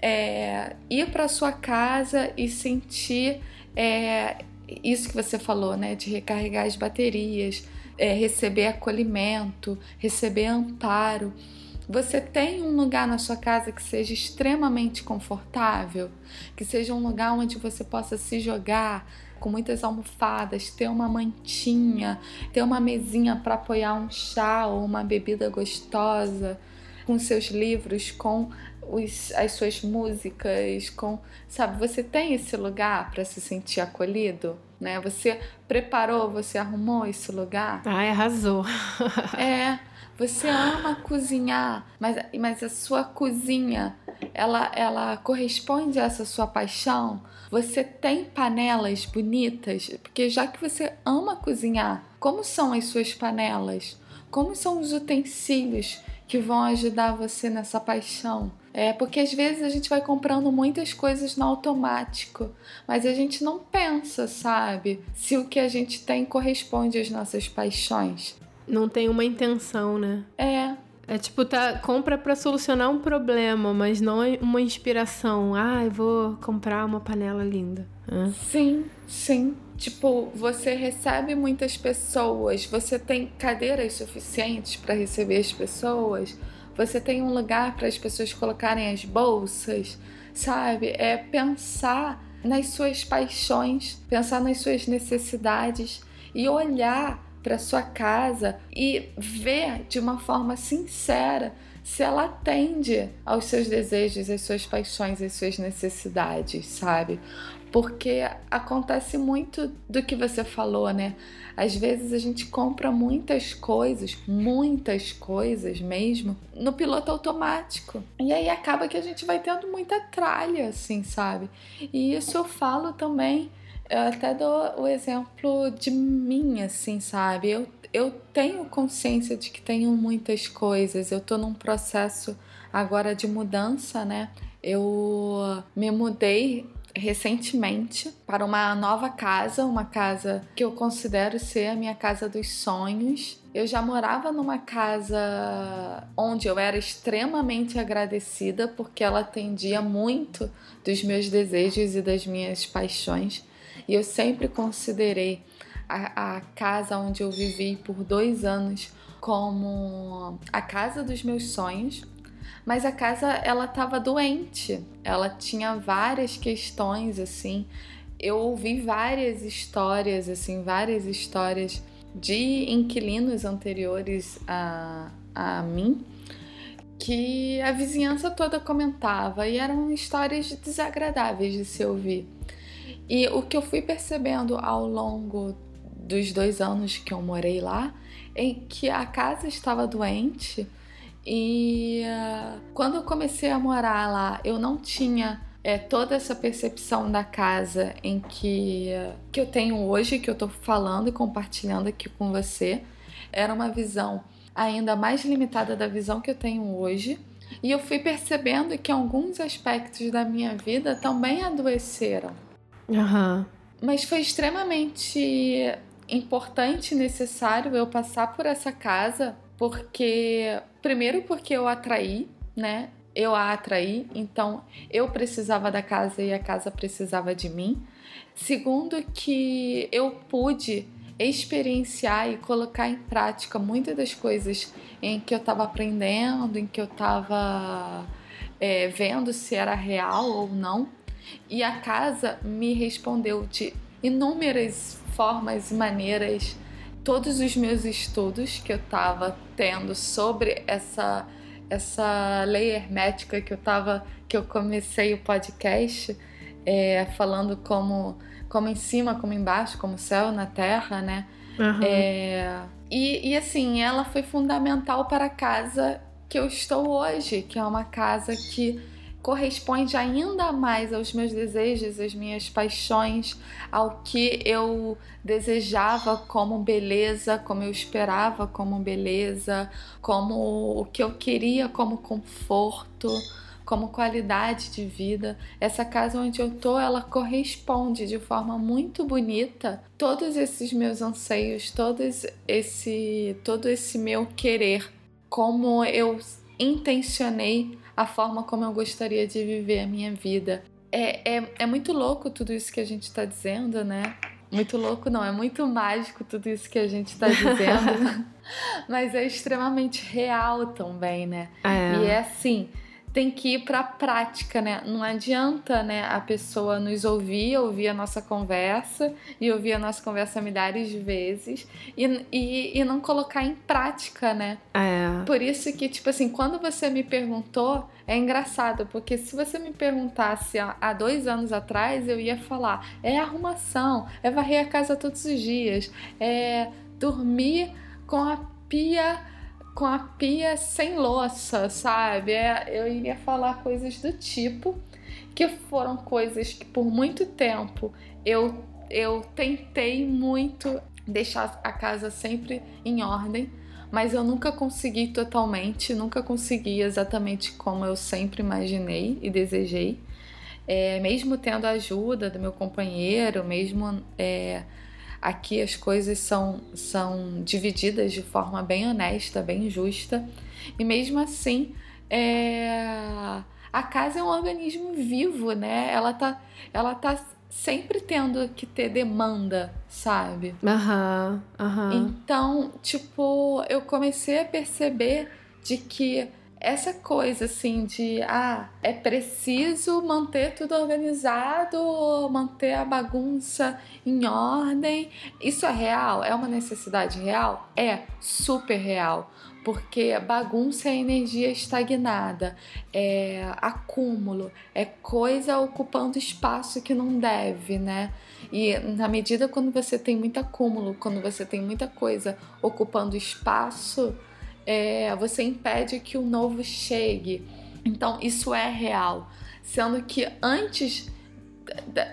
é, ir para sua casa e sentir é, isso que você falou, né, de recarregar as baterias, é, receber acolhimento, receber amparo. Você tem um lugar na sua casa que seja extremamente confortável, que seja um lugar onde você possa se jogar com muitas almofadas, ter uma mantinha, ter uma mesinha para apoiar um chá ou uma bebida gostosa, com seus livros, com os, as suas músicas, com, sabe, você tem esse lugar para se sentir acolhido, né? Você preparou, você arrumou esse lugar? Ai, arrasou. é, você ama cozinhar, mas, mas a sua cozinha, ela, ela corresponde a essa sua paixão? Você tem panelas bonitas? Porque já que você ama cozinhar, como são as suas panelas? Como são os utensílios que vão ajudar você nessa paixão? É porque às vezes a gente vai comprando muitas coisas no automático, mas a gente não pensa, sabe? Se o que a gente tem corresponde às nossas paixões. Não tem uma intenção, né? É. É tipo, tá, compra para solucionar um problema, mas não é uma inspiração. Ah, eu vou comprar uma panela linda. Sim, sim. Tipo, você recebe muitas pessoas, você tem cadeiras suficientes para receber as pessoas, você tem um lugar para as pessoas colocarem as bolsas, sabe? É pensar nas suas paixões, pensar nas suas necessidades e olhar para sua casa e ver de uma forma sincera se ela atende aos seus desejos, às suas paixões, às suas necessidades, sabe? Porque acontece muito do que você falou, né? Às vezes a gente compra muitas coisas, muitas coisas mesmo, no piloto automático. E aí acaba que a gente vai tendo muita tralha, assim, sabe? E isso eu falo também eu até dou o exemplo de mim, assim, sabe? Eu, eu tenho consciência de que tenho muitas coisas, eu tô num processo agora de mudança, né? Eu me mudei recentemente para uma nova casa, uma casa que eu considero ser a minha casa dos sonhos. Eu já morava numa casa onde eu era extremamente agradecida porque ela atendia muito dos meus desejos e das minhas paixões. E eu sempre considerei a, a casa onde eu vivi por dois anos como a casa dos meus sonhos, mas a casa ela estava doente, ela tinha várias questões assim. Eu ouvi várias histórias assim, várias histórias de inquilinos anteriores a, a mim que a vizinhança toda comentava e eram histórias desagradáveis de se ouvir. E o que eu fui percebendo ao longo dos dois anos que eu morei lá é que a casa estava doente e uh, quando eu comecei a morar lá eu não tinha é, toda essa percepção da casa em que, uh, que eu tenho hoje, que eu estou falando e compartilhando aqui com você. Era uma visão ainda mais limitada da visão que eu tenho hoje. E eu fui percebendo que alguns aspectos da minha vida também adoeceram. Uhum. Mas foi extremamente importante e necessário eu passar por essa casa, porque primeiro porque eu atraí, né? Eu a atraí, então eu precisava da casa e a casa precisava de mim. Segundo que eu pude experienciar e colocar em prática muitas das coisas em que eu estava aprendendo, em que eu estava é, vendo se era real ou não. E a casa me respondeu de inúmeras formas e maneiras todos os meus estudos que eu estava tendo sobre essa essa lei hermética que eu tava que eu comecei o podcast é, falando como como em cima como embaixo como céu na terra né uhum. é, e, e assim ela foi fundamental para a casa que eu estou hoje que é uma casa que corresponde ainda mais aos meus desejos, às minhas paixões, ao que eu desejava como beleza, como eu esperava como beleza, como o que eu queria como conforto, como qualidade de vida. Essa casa onde eu tô, ela corresponde de forma muito bonita todos esses meus anseios, todos esse todo esse meu querer, como eu intencionei a forma como eu gostaria de viver a minha vida. É, é, é muito louco tudo isso que a gente está dizendo, né? Muito louco, não. É muito mágico tudo isso que a gente tá dizendo. mas é extremamente real também, né? É. E é assim tem que ir para a prática, né? Não adianta, né, a pessoa nos ouvir, ouvir a nossa conversa e ouvir a nossa conversa milhares de vezes e, e, e não colocar em prática, né? É. Por isso que, tipo assim, quando você me perguntou, é engraçado, porque se você me perguntasse há dois anos atrás, eu ia falar: é arrumação, é varrer a casa todos os dias, é dormir com a pia com a pia sem louça, sabe? É, eu iria falar coisas do tipo que foram coisas que por muito tempo eu, eu tentei muito deixar a casa sempre em ordem, mas eu nunca consegui totalmente, nunca consegui exatamente como eu sempre imaginei e desejei. É, mesmo tendo a ajuda do meu companheiro, mesmo é, Aqui as coisas são, são divididas de forma bem honesta, bem justa, e mesmo assim é... a casa é um organismo vivo, né? Ela tá, ela tá sempre tendo que ter demanda, sabe? Aham, aham. Então, tipo, eu comecei a perceber de que essa coisa assim de ah, é preciso manter tudo organizado, manter a bagunça em ordem. Isso é real? É uma necessidade real? É super real. Porque bagunça é energia estagnada, é acúmulo, é coisa ocupando espaço que não deve, né? E na medida quando você tem muito acúmulo, quando você tem muita coisa ocupando espaço, é, você impede que o novo chegue. Então, isso é real. Sendo que antes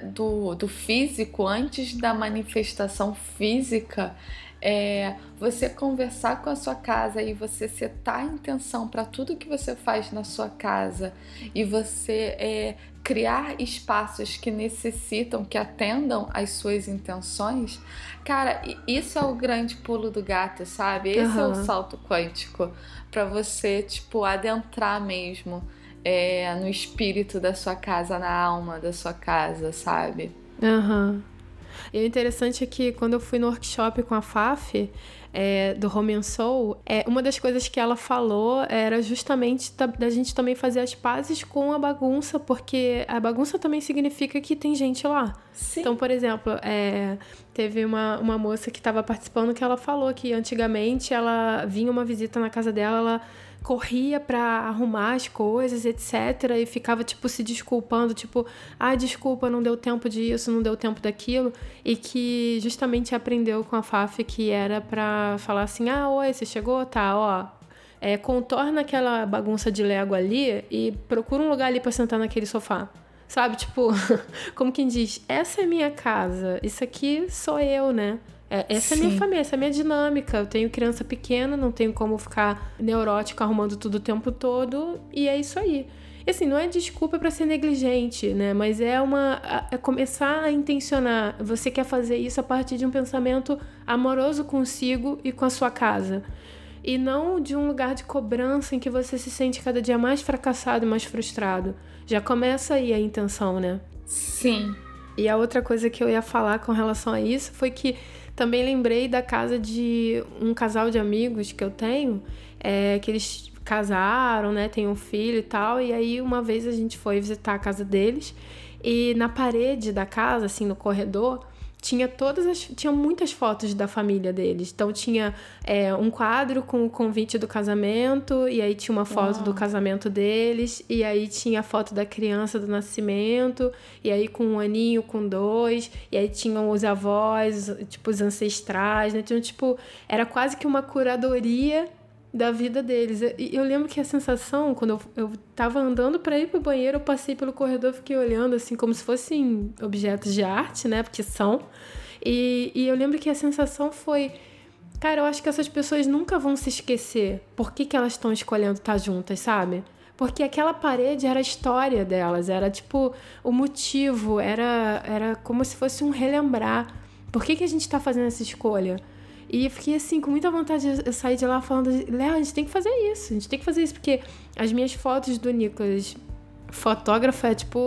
do, do físico, antes da manifestação física, é, você conversar com a sua casa e você setar a intenção para tudo que você faz na sua casa e você é, criar espaços que necessitam, que atendam às suas intenções, cara, isso é o grande pulo do gato, sabe? Esse uhum. é o salto quântico para você, tipo, adentrar mesmo é, no espírito da sua casa, na alma da sua casa, sabe? Aham. Uhum. E o interessante é que quando eu fui no workshop com a FAF, é, do Home and Soul, é, uma das coisas que ela falou era justamente da, da, gente também fazer as pazes com a bagunça, porque a bagunça também significa que tem gente lá. Sim. Então, por exemplo, é, teve uma, uma moça que estava participando que ela falou que antigamente ela vinha uma visita na casa dela, ela corria para arrumar as coisas, etc. E ficava, tipo, se desculpando, tipo, ah, desculpa, não deu tempo disso, não deu tempo daquilo. E que justamente aprendeu com a Faf que era para falar assim: ah, oi, você chegou? Tá, ó. É, contorna aquela bagunça de Lego ali e procura um lugar ali para sentar naquele sofá. Sabe, tipo, como quem diz, essa é minha casa, isso aqui sou eu, né? É, essa Sim. é a minha família, essa é a minha dinâmica. Eu tenho criança pequena, não tenho como ficar neurótica arrumando tudo o tempo todo, e é isso aí. E assim, não é desculpa para ser negligente, né? Mas é uma. É começar a intencionar. Você quer fazer isso a partir de um pensamento amoroso consigo e com a sua casa. E não de um lugar de cobrança em que você se sente cada dia mais fracassado e mais frustrado. Já começa aí a intenção, né? Sim. E a outra coisa que eu ia falar com relação a isso foi que também lembrei da casa de um casal de amigos que eu tenho, é, que eles casaram, né? Tem um filho e tal. E aí uma vez a gente foi visitar a casa deles e na parede da casa, assim, no corredor, tinha todas as. Tinha muitas fotos da família deles. Então tinha é, um quadro com o convite do casamento, e aí tinha uma foto Uau. do casamento deles, e aí tinha a foto da criança do nascimento, e aí com um aninho, com dois, e aí tinham os avós, tipo, os ancestrais, né? Então, tipo, era quase que uma curadoria da vida deles. E eu lembro que a sensação, quando eu, eu tava andando para ir pro banheiro, eu passei pelo corredor, fiquei olhando assim, como se fossem objetos de arte, né? Porque são. E, e eu lembro que a sensação foi. Cara, eu acho que essas pessoas nunca vão se esquecer por que, que elas estão escolhendo estar juntas, sabe? Porque aquela parede era a história delas, era tipo o motivo, era, era como se fosse um relembrar. Por que, que a gente está fazendo essa escolha? E eu fiquei assim, com muita vontade de sair de lá falando: Léo, a gente tem que fazer isso, a gente tem que fazer isso, porque as minhas fotos do Nicolas fotógrafo é tipo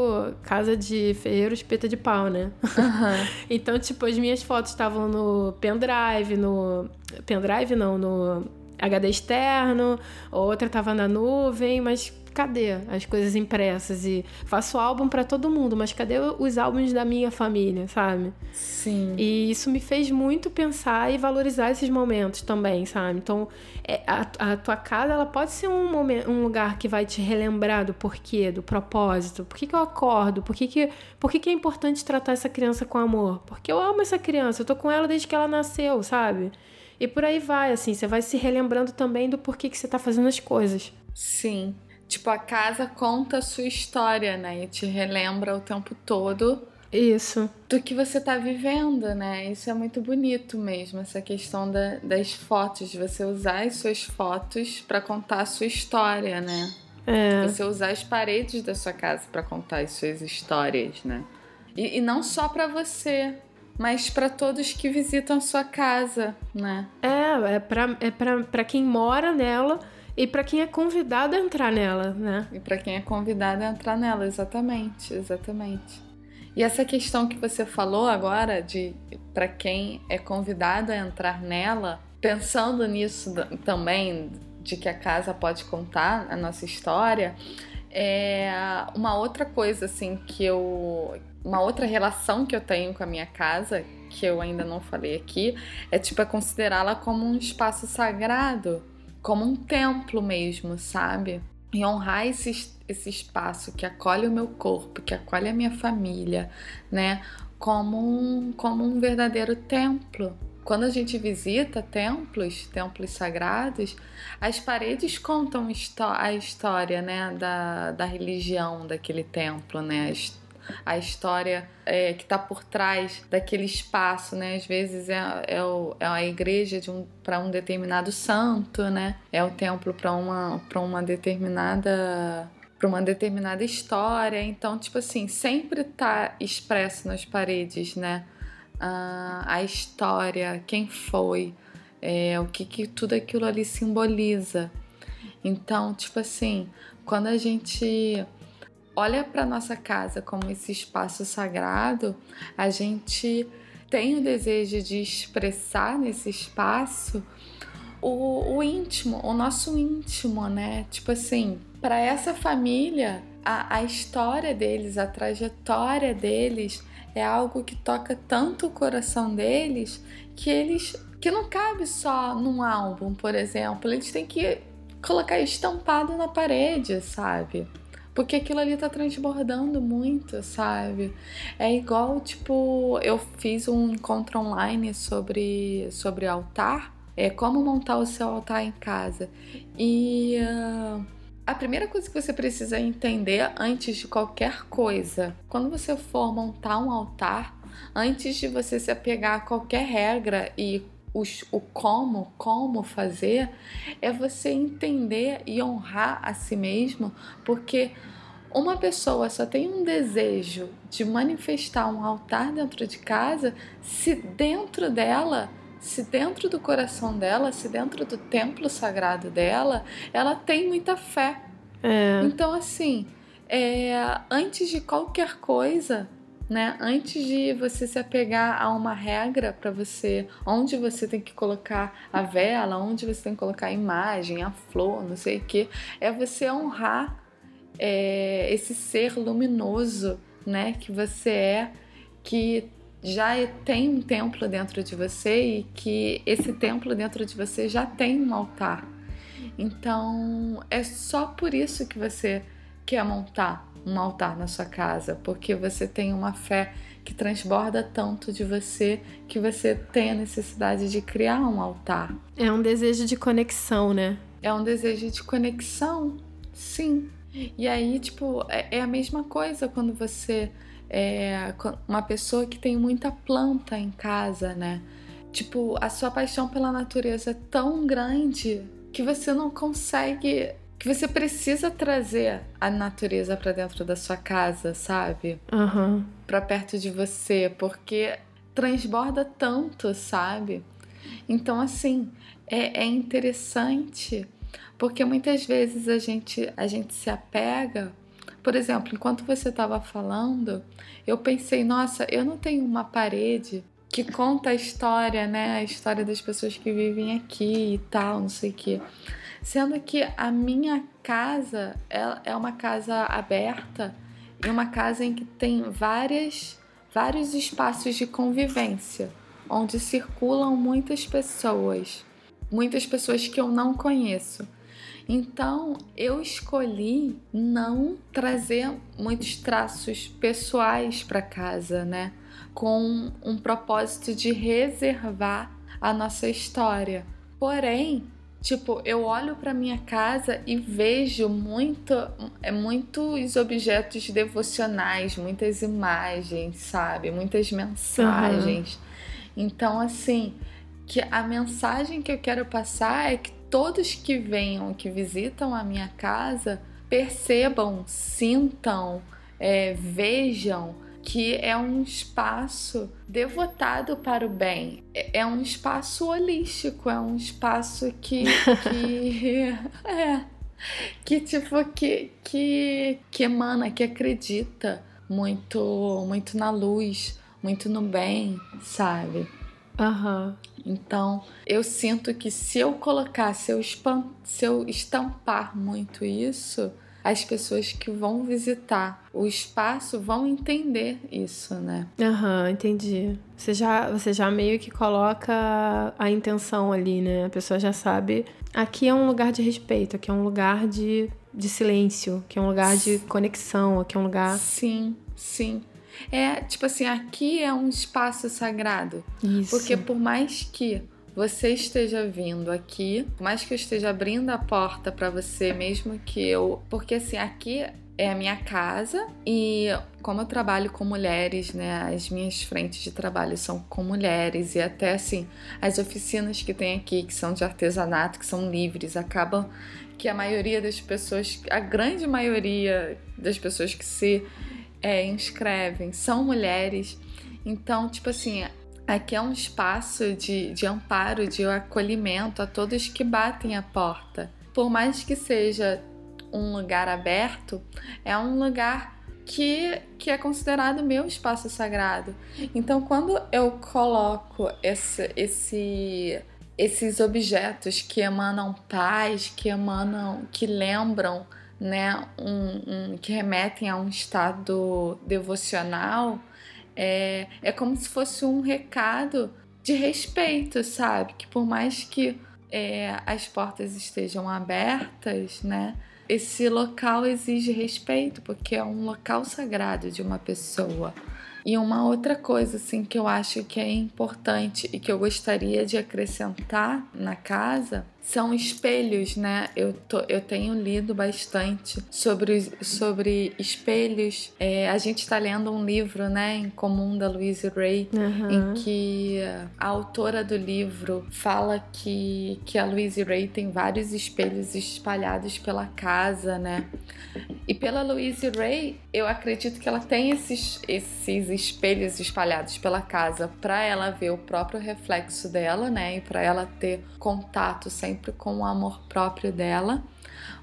casa de ferreiro espeta de pau, né? Uhum. então, tipo, as minhas fotos estavam no pendrive, no. Pendrive não, no HD externo, outra tava na nuvem, mas cadê as coisas impressas? E faço álbum para todo mundo, mas cadê os álbuns da minha família, sabe? Sim. E isso me fez muito pensar e valorizar esses momentos também, sabe? Então, é, a, a tua casa, ela pode ser um, momento, um lugar que vai te relembrar do porquê, do propósito. Por que, que eu acordo? Por que, que, por que, que é importante tratar essa criança com amor? Porque eu amo essa criança, eu tô com ela desde que ela nasceu, sabe? E por aí vai, assim, você vai se relembrando também do porquê que você tá fazendo as coisas. Sim. Tipo, a casa conta a sua história, né? E te relembra o tempo todo. Isso. Do que você tá vivendo, né? Isso é muito bonito mesmo, essa questão da, das fotos, de você usar as suas fotos para contar a sua história, né? É. Você usar as paredes da sua casa para contar as suas histórias, né? E, e não só para você, mas para todos que visitam a sua casa, né? É, é para é pra, pra quem mora nela e para quem é convidado a entrar nela, né? E para quem é convidado a entrar nela, exatamente, exatamente. E essa questão que você falou agora de para quem é convidado a entrar nela, pensando nisso também de que a casa pode contar a nossa história, é uma outra coisa assim que eu uma outra relação que eu tenho com a minha casa, que eu ainda não falei aqui, é tipo é considerá-la como um espaço sagrado como um templo mesmo, sabe? E honrar esse, esse espaço que acolhe o meu corpo, que acolhe a minha família, né? Como um, como um verdadeiro templo. Quando a gente visita templos, templos sagrados, as paredes contam a história né, da, da religião daquele templo, né? A história é, que está por trás daquele espaço, né? Às vezes é, é, o, é a igreja de um, para um determinado santo, né? É o templo para uma, uma determinada para uma determinada história. Então, tipo assim, sempre tá expresso nas paredes, né? Ah, a história, quem foi, é, o que, que tudo aquilo ali simboliza. Então, tipo assim, quando a gente olha para nossa casa como esse espaço sagrado, a gente tem o desejo de expressar nesse espaço o, o íntimo, o nosso íntimo, né? Tipo assim, para essa família, a, a história deles, a trajetória deles é algo que toca tanto o coração deles que eles que não cabe só num álbum, por exemplo, eles têm que colocar estampado na parede, sabe? Porque aquilo ali tá transbordando muito, sabe? É igual, tipo, eu fiz um encontro online sobre, sobre altar, é como montar o seu altar em casa. E uh, a primeira coisa que você precisa entender antes de qualquer coisa, quando você for montar um altar, antes de você se apegar a qualquer regra e os, o como, como fazer, é você entender e honrar a si mesmo, porque uma pessoa só tem um desejo de manifestar um altar dentro de casa se dentro dela, se dentro do coração dela, se dentro do templo sagrado dela, ela tem muita fé. É. Então, assim, é, antes de qualquer coisa, né? Antes de você se apegar a uma regra para você, onde você tem que colocar a vela, onde você tem que colocar a imagem, a flor, não sei o que, é você honrar é, esse ser luminoso, né? Que você é, que já tem um templo dentro de você e que esse templo dentro de você já tem um altar. Então é só por isso que você quer montar um altar na sua casa, porque você tem uma fé que transborda tanto de você que você tem a necessidade de criar um altar. É um desejo de conexão, né? É um desejo de conexão, sim. E aí, tipo, é, é a mesma coisa quando você é uma pessoa que tem muita planta em casa, né? Tipo, a sua paixão pela natureza é tão grande que você não consegue que você precisa trazer a natureza para dentro da sua casa, sabe? Uhum. Para perto de você, porque transborda tanto, sabe? Então, assim, é, é interessante porque muitas vezes a gente, a gente se apega Por exemplo, enquanto você estava falando, eu pensei, nossa, eu não tenho uma parede que conta a história, né? A história das pessoas que vivem aqui e tal, não sei o quê. Sendo que a minha casa é uma casa aberta e uma casa em que tem várias, vários espaços de convivência, onde circulam muitas pessoas, muitas pessoas que eu não conheço. Então eu escolhi não trazer muitos traços pessoais para casa, né? Com um propósito de reservar a nossa história. Porém, Tipo, eu olho para minha casa e vejo muito, é muitos objetos devocionais, muitas imagens, sabe? Muitas mensagens. Uhum. Então, assim, que a mensagem que eu quero passar é que todos que venham, que visitam a minha casa, percebam, sintam, é, vejam que é um espaço devotado para o bem. É, é um espaço holístico, é um espaço que. que é. Que tipo, que, que, que emana, que acredita muito, muito na luz, muito no bem, sabe? Uhum. Então, eu sinto que se eu colocar, se eu, se eu estampar muito isso, as pessoas que vão visitar o espaço vão entender isso, né? Aham, uhum, entendi. Você já, você já meio que coloca a intenção ali, né? A pessoa já sabe. Aqui é um lugar de respeito, aqui é um lugar de, de silêncio, aqui é um lugar de conexão, aqui é um lugar. Sim, sim. É, tipo assim, aqui é um espaço sagrado. Isso. Porque por mais que você esteja vindo aqui, mais que eu esteja abrindo a porta para você, mesmo que eu. Porque assim, aqui é a minha casa e como eu trabalho com mulheres, né, as minhas frentes de trabalho são com mulheres e até assim, as oficinas que tem aqui, que são de artesanato, que são livres, acabam que a maioria das pessoas, a grande maioria das pessoas que se é, inscrevem são mulheres. Então, tipo assim, aqui é um espaço de, de amparo, de acolhimento a todos que batem a porta. Por mais que seja um lugar aberto, é um lugar que, que é considerado meu espaço sagrado. Então, quando eu coloco esse, esse, esses objetos que emanam paz, que emanam, que lembram né, um, um, que remetem a um estado devocional, é, é como se fosse um recado de respeito, sabe? Que por mais que é, as portas estejam abertas, né? Esse local exige respeito, porque é um local sagrado de uma pessoa. E uma outra coisa assim que eu acho que é importante e que eu gostaria de acrescentar na casa são espelhos, né? Eu, tô, eu tenho lido bastante sobre, sobre espelhos. É, a gente está lendo um livro, né, em comum da Louise Ray, uhum. em que a autora do livro fala que, que a Louise Ray tem vários espelhos espalhados pela casa, né? E pela Louise Ray, eu acredito que ela tem esses, esses espelhos espalhados pela casa para ela ver o próprio reflexo dela, né? E para ela ter contato sem sempre com o amor próprio dela.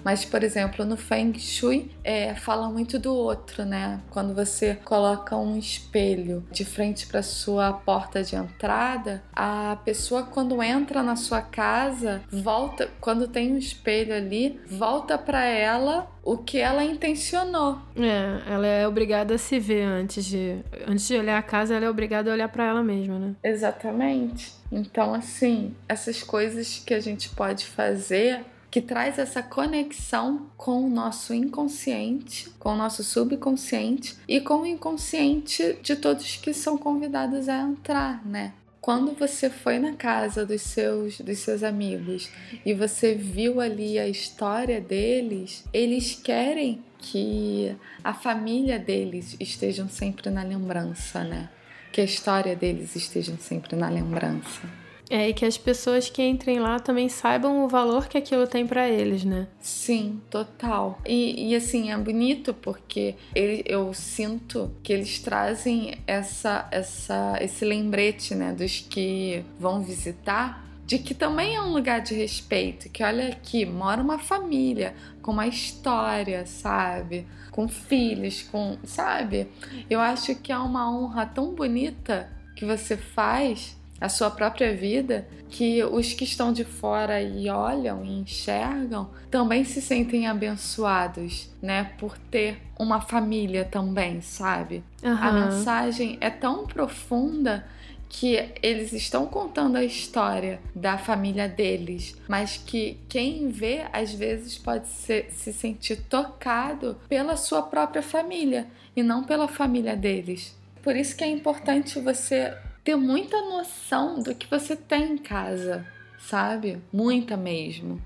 Mas, por exemplo, no Feng Shui é, fala muito do outro, né? Quando você coloca um espelho de frente para sua porta de entrada, a pessoa quando entra na sua casa volta, quando tem um espelho ali, volta para ela o que ela intencionou. É, ela é obrigada a se ver antes de antes de olhar a casa, ela é obrigada a olhar para ela mesma, né? Exatamente. Então, assim, essas coisas que a gente pode fazer que traz essa conexão com o nosso inconsciente, com o nosso subconsciente e com o inconsciente de todos que são convidados a entrar, né? Quando você foi na casa dos seus, dos seus amigos e você viu ali a história deles, eles querem que a família deles estejam sempre na lembrança, né? Que a história deles estejam sempre na lembrança. É, e que as pessoas que entrem lá também saibam o valor que aquilo tem para eles, né? Sim, total. E, e assim, é bonito porque ele, eu sinto que eles trazem essa, essa, esse lembrete, né, dos que vão visitar de que também é um lugar de respeito, que olha aqui, mora uma família com uma história, sabe? Com filhos, com, sabe? Eu acho que é uma honra tão bonita que você faz a sua própria vida, que os que estão de fora e olham e enxergam também se sentem abençoados, né, por ter uma família também, sabe? Uhum. A mensagem é tão profunda que eles estão contando a história da família deles, mas que quem vê às vezes pode ser, se sentir tocado pela sua própria família e não pela família deles. Por isso que é importante você ter muita noção do que você tem em casa, sabe? Muita mesmo.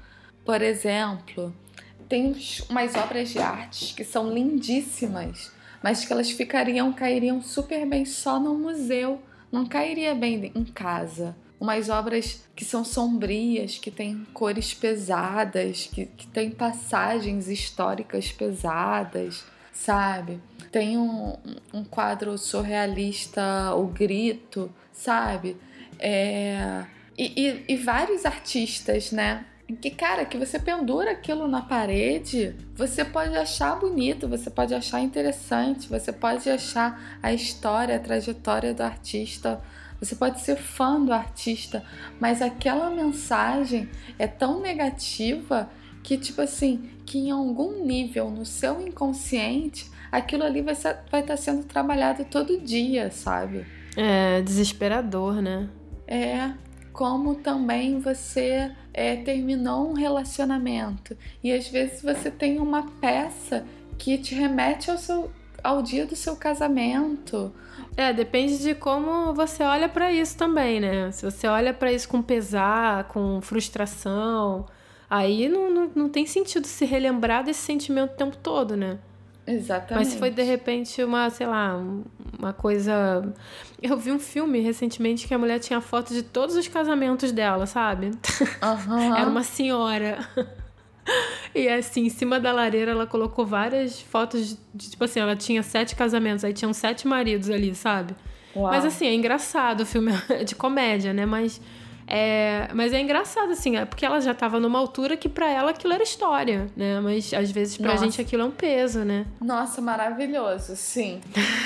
Por exemplo, tem umas obras de arte que são lindíssimas, mas que elas ficariam, cairiam super bem só no museu não cairia bem em casa. Umas obras que são sombrias, que têm cores pesadas, que, que têm passagens históricas pesadas, sabe? Tem um, um quadro surrealista, O Grito, sabe? É... E, e, e vários artistas, né? que, cara, que você pendura aquilo na parede, você pode achar bonito, você pode achar interessante, você pode achar a história, a trajetória do artista, você pode ser fã do artista, mas aquela mensagem é tão negativa que, tipo assim, que em algum nível no seu inconsciente, aquilo ali vai estar vai tá sendo trabalhado todo dia, sabe? É desesperador, né? É, como também você é, terminou um relacionamento e às vezes você tem uma peça que te remete ao seu ao dia do seu casamento. É, depende de como você olha para isso também, né? Se você olha para isso com pesar, com frustração, aí não, não, não tem sentido se relembrar desse sentimento o tempo todo, né? Exatamente. Mas foi de repente uma, sei lá, uma coisa. Eu vi um filme recentemente que a mulher tinha foto de todos os casamentos dela, sabe? Uhum. Era uma senhora. E assim, em cima da lareira ela colocou várias fotos de, tipo assim, ela tinha sete casamentos, aí tinham sete maridos ali, sabe? Uau. Mas assim, é engraçado, o filme é de comédia, né? Mas é, mas é engraçado, assim, é porque ela já estava numa altura que para ela aquilo era história, né? Mas às vezes pra Nossa. gente aquilo é um peso, né? Nossa, maravilhoso, sim.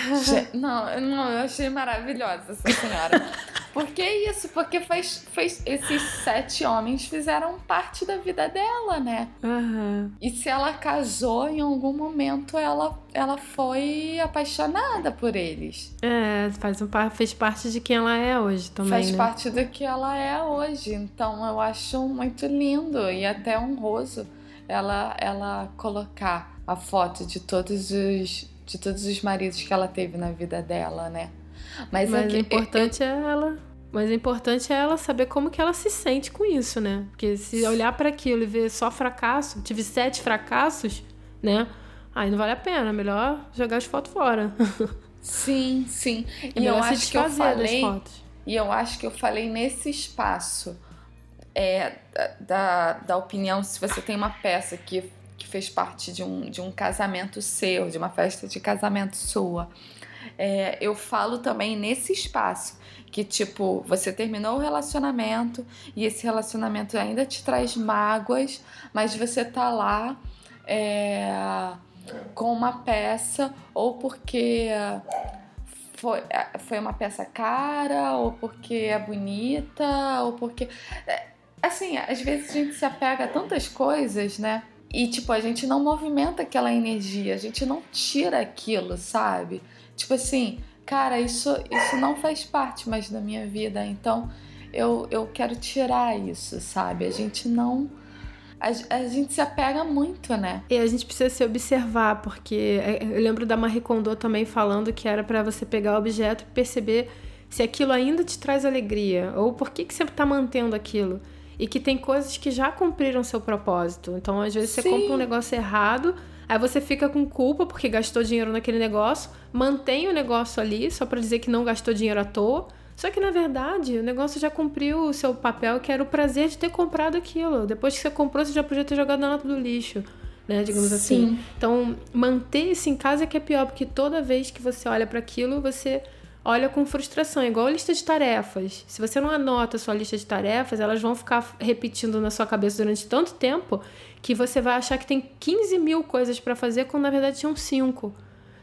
não, não, eu achei maravilhosa essa senhora. Por que isso? Porque faz, fez, esses sete homens fizeram parte da vida dela, né? Uhum. E se ela casou, em algum momento ela, ela foi apaixonada por eles. É, faz um, fez parte de quem ela é hoje também. Faz né? parte do que ela é hoje. Então eu acho muito lindo e até honroso ela, ela colocar a foto de todos os de todos os maridos que ela teve na vida dela, né? Mas, Mas é o importante eu... é ela mas o importante é ela saber como que ela se sente com isso, né? Porque se olhar para aquilo e ver só fracasso, tive sete fracassos, né? Aí não vale a pena, melhor jogar as fotos fora. Sim, sim. É e eu acho que eu falei, e eu acho que eu falei nesse espaço é, da, da opinião se você tem uma peça que, que fez parte de um, de um casamento seu, de uma festa de casamento sua. É, eu falo também nesse espaço que tipo, você terminou o relacionamento e esse relacionamento ainda te traz mágoas, mas você tá lá é, com uma peça ou porque foi, foi uma peça cara, ou porque é bonita, ou porque. É, assim, às vezes a gente se apega a tantas coisas, né? E, tipo, a gente não movimenta aquela energia, a gente não tira aquilo, sabe? Tipo assim, cara, isso, isso não faz parte mais da minha vida, então eu, eu quero tirar isso, sabe? A gente não. A, a, gente se apega muito, né? E a gente precisa se observar, porque é, eu lembro da Marie Kondo também falando que era para você pegar o objeto e perceber se aquilo ainda te traz alegria, ou por que, que você tá mantendo aquilo. E que tem coisas que já cumpriram seu propósito. Então, às vezes, Sim. você compra um negócio errado, Aí você fica com culpa porque gastou dinheiro naquele negócio, mantém o negócio ali só para dizer que não gastou dinheiro à toa. Só que na verdade o negócio já cumpriu o seu papel, que era o prazer de ter comprado aquilo. Depois que você comprou, você já podia ter jogado na lata do lixo, né? Digamos assim. Sim. assim. Então, manter isso em casa é que é pior, porque toda vez que você olha para aquilo, você olha com frustração, igual a lista de tarefas. Se você não anota a sua lista de tarefas, elas vão ficar repetindo na sua cabeça durante tanto tempo que você vai achar que tem 15 mil coisas para fazer quando na verdade tinham cinco.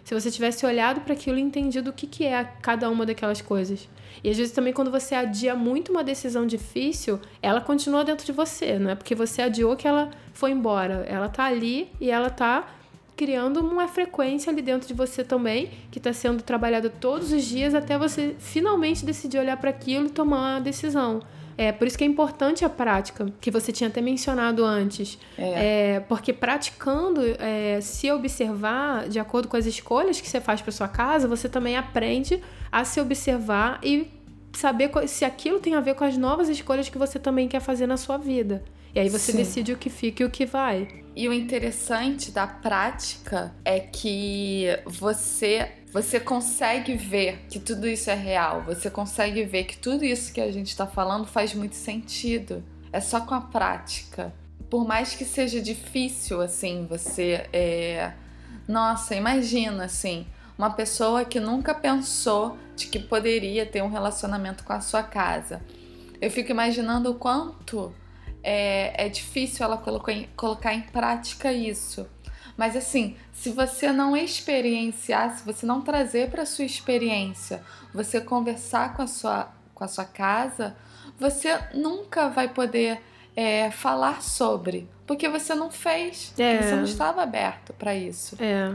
Se você tivesse olhado para aquilo e entendido o que, que é cada uma daquelas coisas. E às vezes também quando você adia muito uma decisão difícil, ela continua dentro de você, não é porque você adiou que ela foi embora. Ela tá ali e ela tá criando uma frequência ali dentro de você também, que está sendo trabalhada todos os dias até você finalmente decidir olhar para aquilo e tomar uma decisão. É por isso que é importante a prática, que você tinha até mencionado antes. É. é porque praticando, é, se observar de acordo com as escolhas que você faz para sua casa, você também aprende a se observar e saber se aquilo tem a ver com as novas escolhas que você também quer fazer na sua vida. E aí você Sim. decide o que fica e o que vai. E o interessante da prática é que você você consegue ver que tudo isso é real. Você consegue ver que tudo isso que a gente está falando faz muito sentido. É só com a prática. Por mais que seja difícil, assim, você é... Nossa, imagina, assim, uma pessoa que nunca pensou de que poderia ter um relacionamento com a sua casa. Eu fico imaginando o quanto é, é difícil ela colocar em, colocar em prática isso. Mas assim, se você não experienciar, se você não trazer para sua experiência, você conversar com a sua, com a sua casa, você nunca vai poder é, falar sobre, porque você não fez, é. você não estava aberto para isso. É.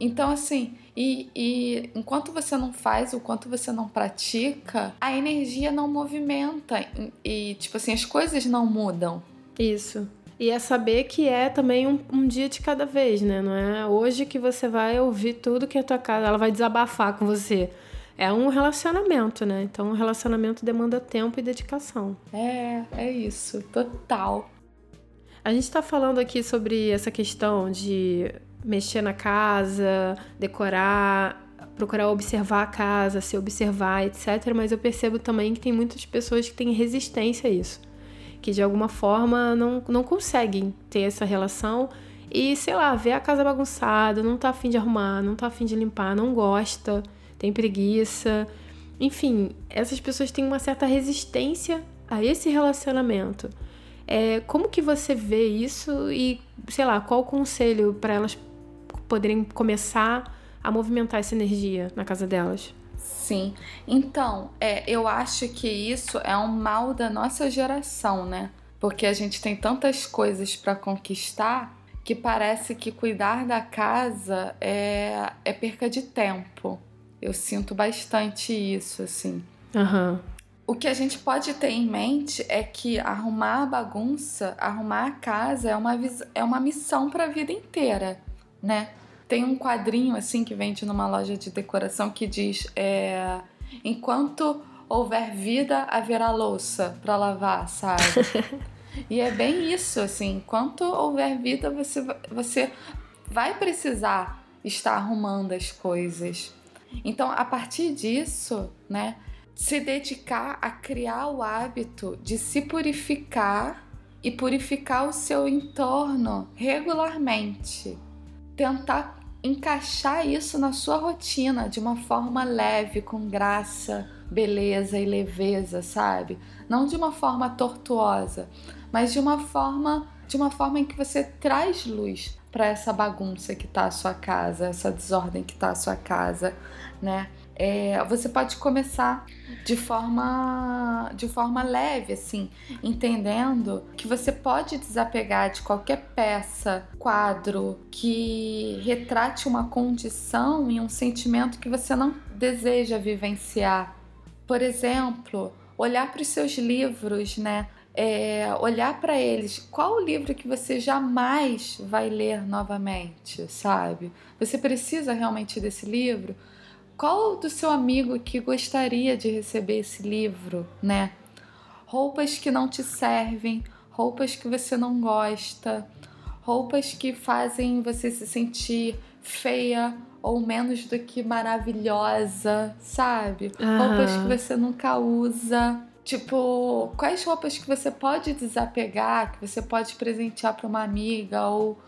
Então, assim, e, e enquanto você não faz, o quanto você não pratica, a energia não movimenta e, e, tipo assim, as coisas não mudam. Isso. E é saber que é também um, um, dia de cada vez, né? Não é hoje que você vai ouvir tudo que a tua casa, ela vai desabafar com você é um relacionamento, né? Então, um relacionamento demanda tempo e dedicação. É, é isso, total. A gente está falando aqui sobre essa questão de mexer na casa, decorar, procurar observar a casa, se observar, etc. Mas eu percebo também que tem muitas pessoas que têm resistência a isso, que de alguma forma não, não conseguem ter essa relação e, sei lá, ver a casa bagunçada, não tá afim de arrumar, não tá afim de limpar, não gosta tem preguiça. Enfim, essas pessoas têm uma certa resistência a esse relacionamento. É, como que você vê isso e, sei lá, qual o conselho para elas poderem começar a movimentar essa energia na casa delas? Sim. Então, é, eu acho que isso é um mal da nossa geração, né? Porque a gente tem tantas coisas para conquistar que parece que cuidar da casa é, é perca de tempo. Eu sinto bastante isso, assim. Uhum. O que a gente pode ter em mente é que arrumar a bagunça, arrumar a casa é uma, é uma missão para a vida inteira, né? Tem um quadrinho assim que vende numa loja de decoração que diz: é, enquanto houver vida, haverá louça para lavar, sabe? e é bem isso, assim, enquanto houver vida, você, você vai precisar estar arrumando as coisas. Então, a partir disso, né, se dedicar a criar o hábito de se purificar e purificar o seu entorno regularmente. Tentar encaixar isso na sua rotina de uma forma leve, com graça, beleza e leveza, sabe? Não de uma forma tortuosa, mas de uma forma de uma forma em que você traz luz para essa bagunça que tá a sua casa, essa desordem que tá a sua casa, né? É, você pode começar de forma de forma leve, assim, entendendo que você pode desapegar de qualquer peça, quadro que retrate uma condição e um sentimento que você não deseja vivenciar. Por exemplo, olhar para os seus livros, né? é, olhar para eles, qual o livro que você jamais vai ler novamente, sabe? Você precisa realmente desse livro? Qual do seu amigo que gostaria de receber esse livro, né? Roupas que não te servem, roupas que você não gosta, roupas que fazem você se sentir feia ou menos do que maravilhosa, sabe? Roupas que você nunca usa. Tipo, quais roupas que você pode desapegar, que você pode presentear para uma amiga ou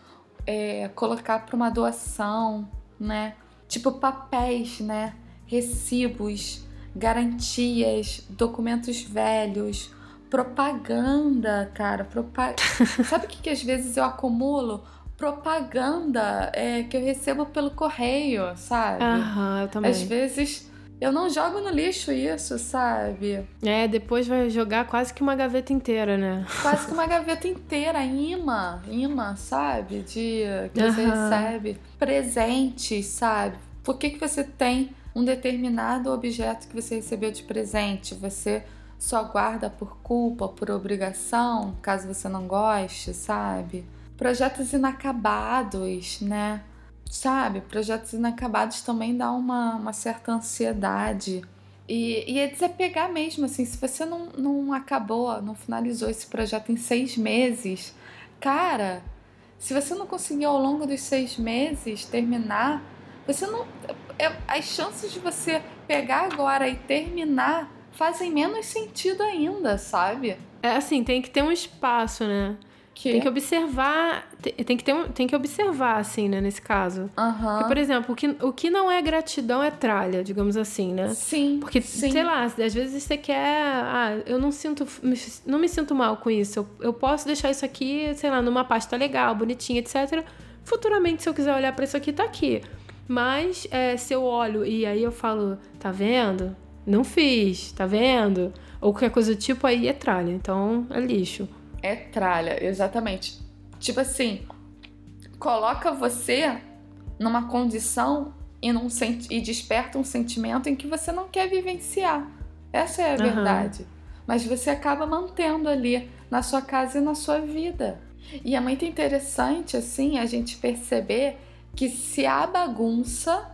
é, colocar para uma doação, né? Tipo, papéis, né? recibos, garantias, documentos velhos, propaganda, cara. Propag... Sabe o que, que às vezes eu acumulo? Propaganda é, que eu recebo pelo correio, sabe? Aham, eu também. Às vezes eu não jogo no lixo isso, sabe? É, depois vai jogar quase que uma gaveta inteira, né? Quase que uma gaveta inteira, imã, imã, sabe? De que você Aham. recebe. Presentes, sabe? Por que, que você tem um determinado objeto que você recebeu de presente? Você só guarda por culpa, por obrigação, caso você não goste, sabe? Projetos inacabados, né? Sabe? Projetos inacabados também dá uma, uma certa ansiedade. E, e é desapegar mesmo, assim, se você não, não acabou, não finalizou esse projeto em seis meses, cara, se você não conseguiu ao longo dos seis meses terminar, você não. é- as chances de você pegar agora e terminar fazem menos sentido ainda, sabe? É assim, tem que ter um espaço, né? Que. Tem que observar, tem, tem que ter tem que observar assim, né, nesse caso. Aham. Porque, por exemplo, o que, o que não é gratidão é tralha, digamos assim, né? Sim. Porque, sim. sei lá, às vezes você quer. Ah, eu não sinto. me- Não me sinto mal com isso. Eu, eu posso deixar isso aqui, sei lá, numa pasta legal, bonitinha, etc. Futuramente, se eu quiser olhar pra isso aqui, tá aqui. Mas é, se eu olho e aí eu falo, tá vendo? Não fiz, tá vendo? Ou qualquer coisa do tipo, aí é tralha. Então é lixo. É tralha, exatamente. Tipo assim, coloca você numa condição e, num e desperta um sentimento em que você não quer vivenciar. Essa é a Aham. verdade. Mas você acaba mantendo ali na sua casa e na sua vida. E é muito interessante, assim, a gente perceber que se há bagunça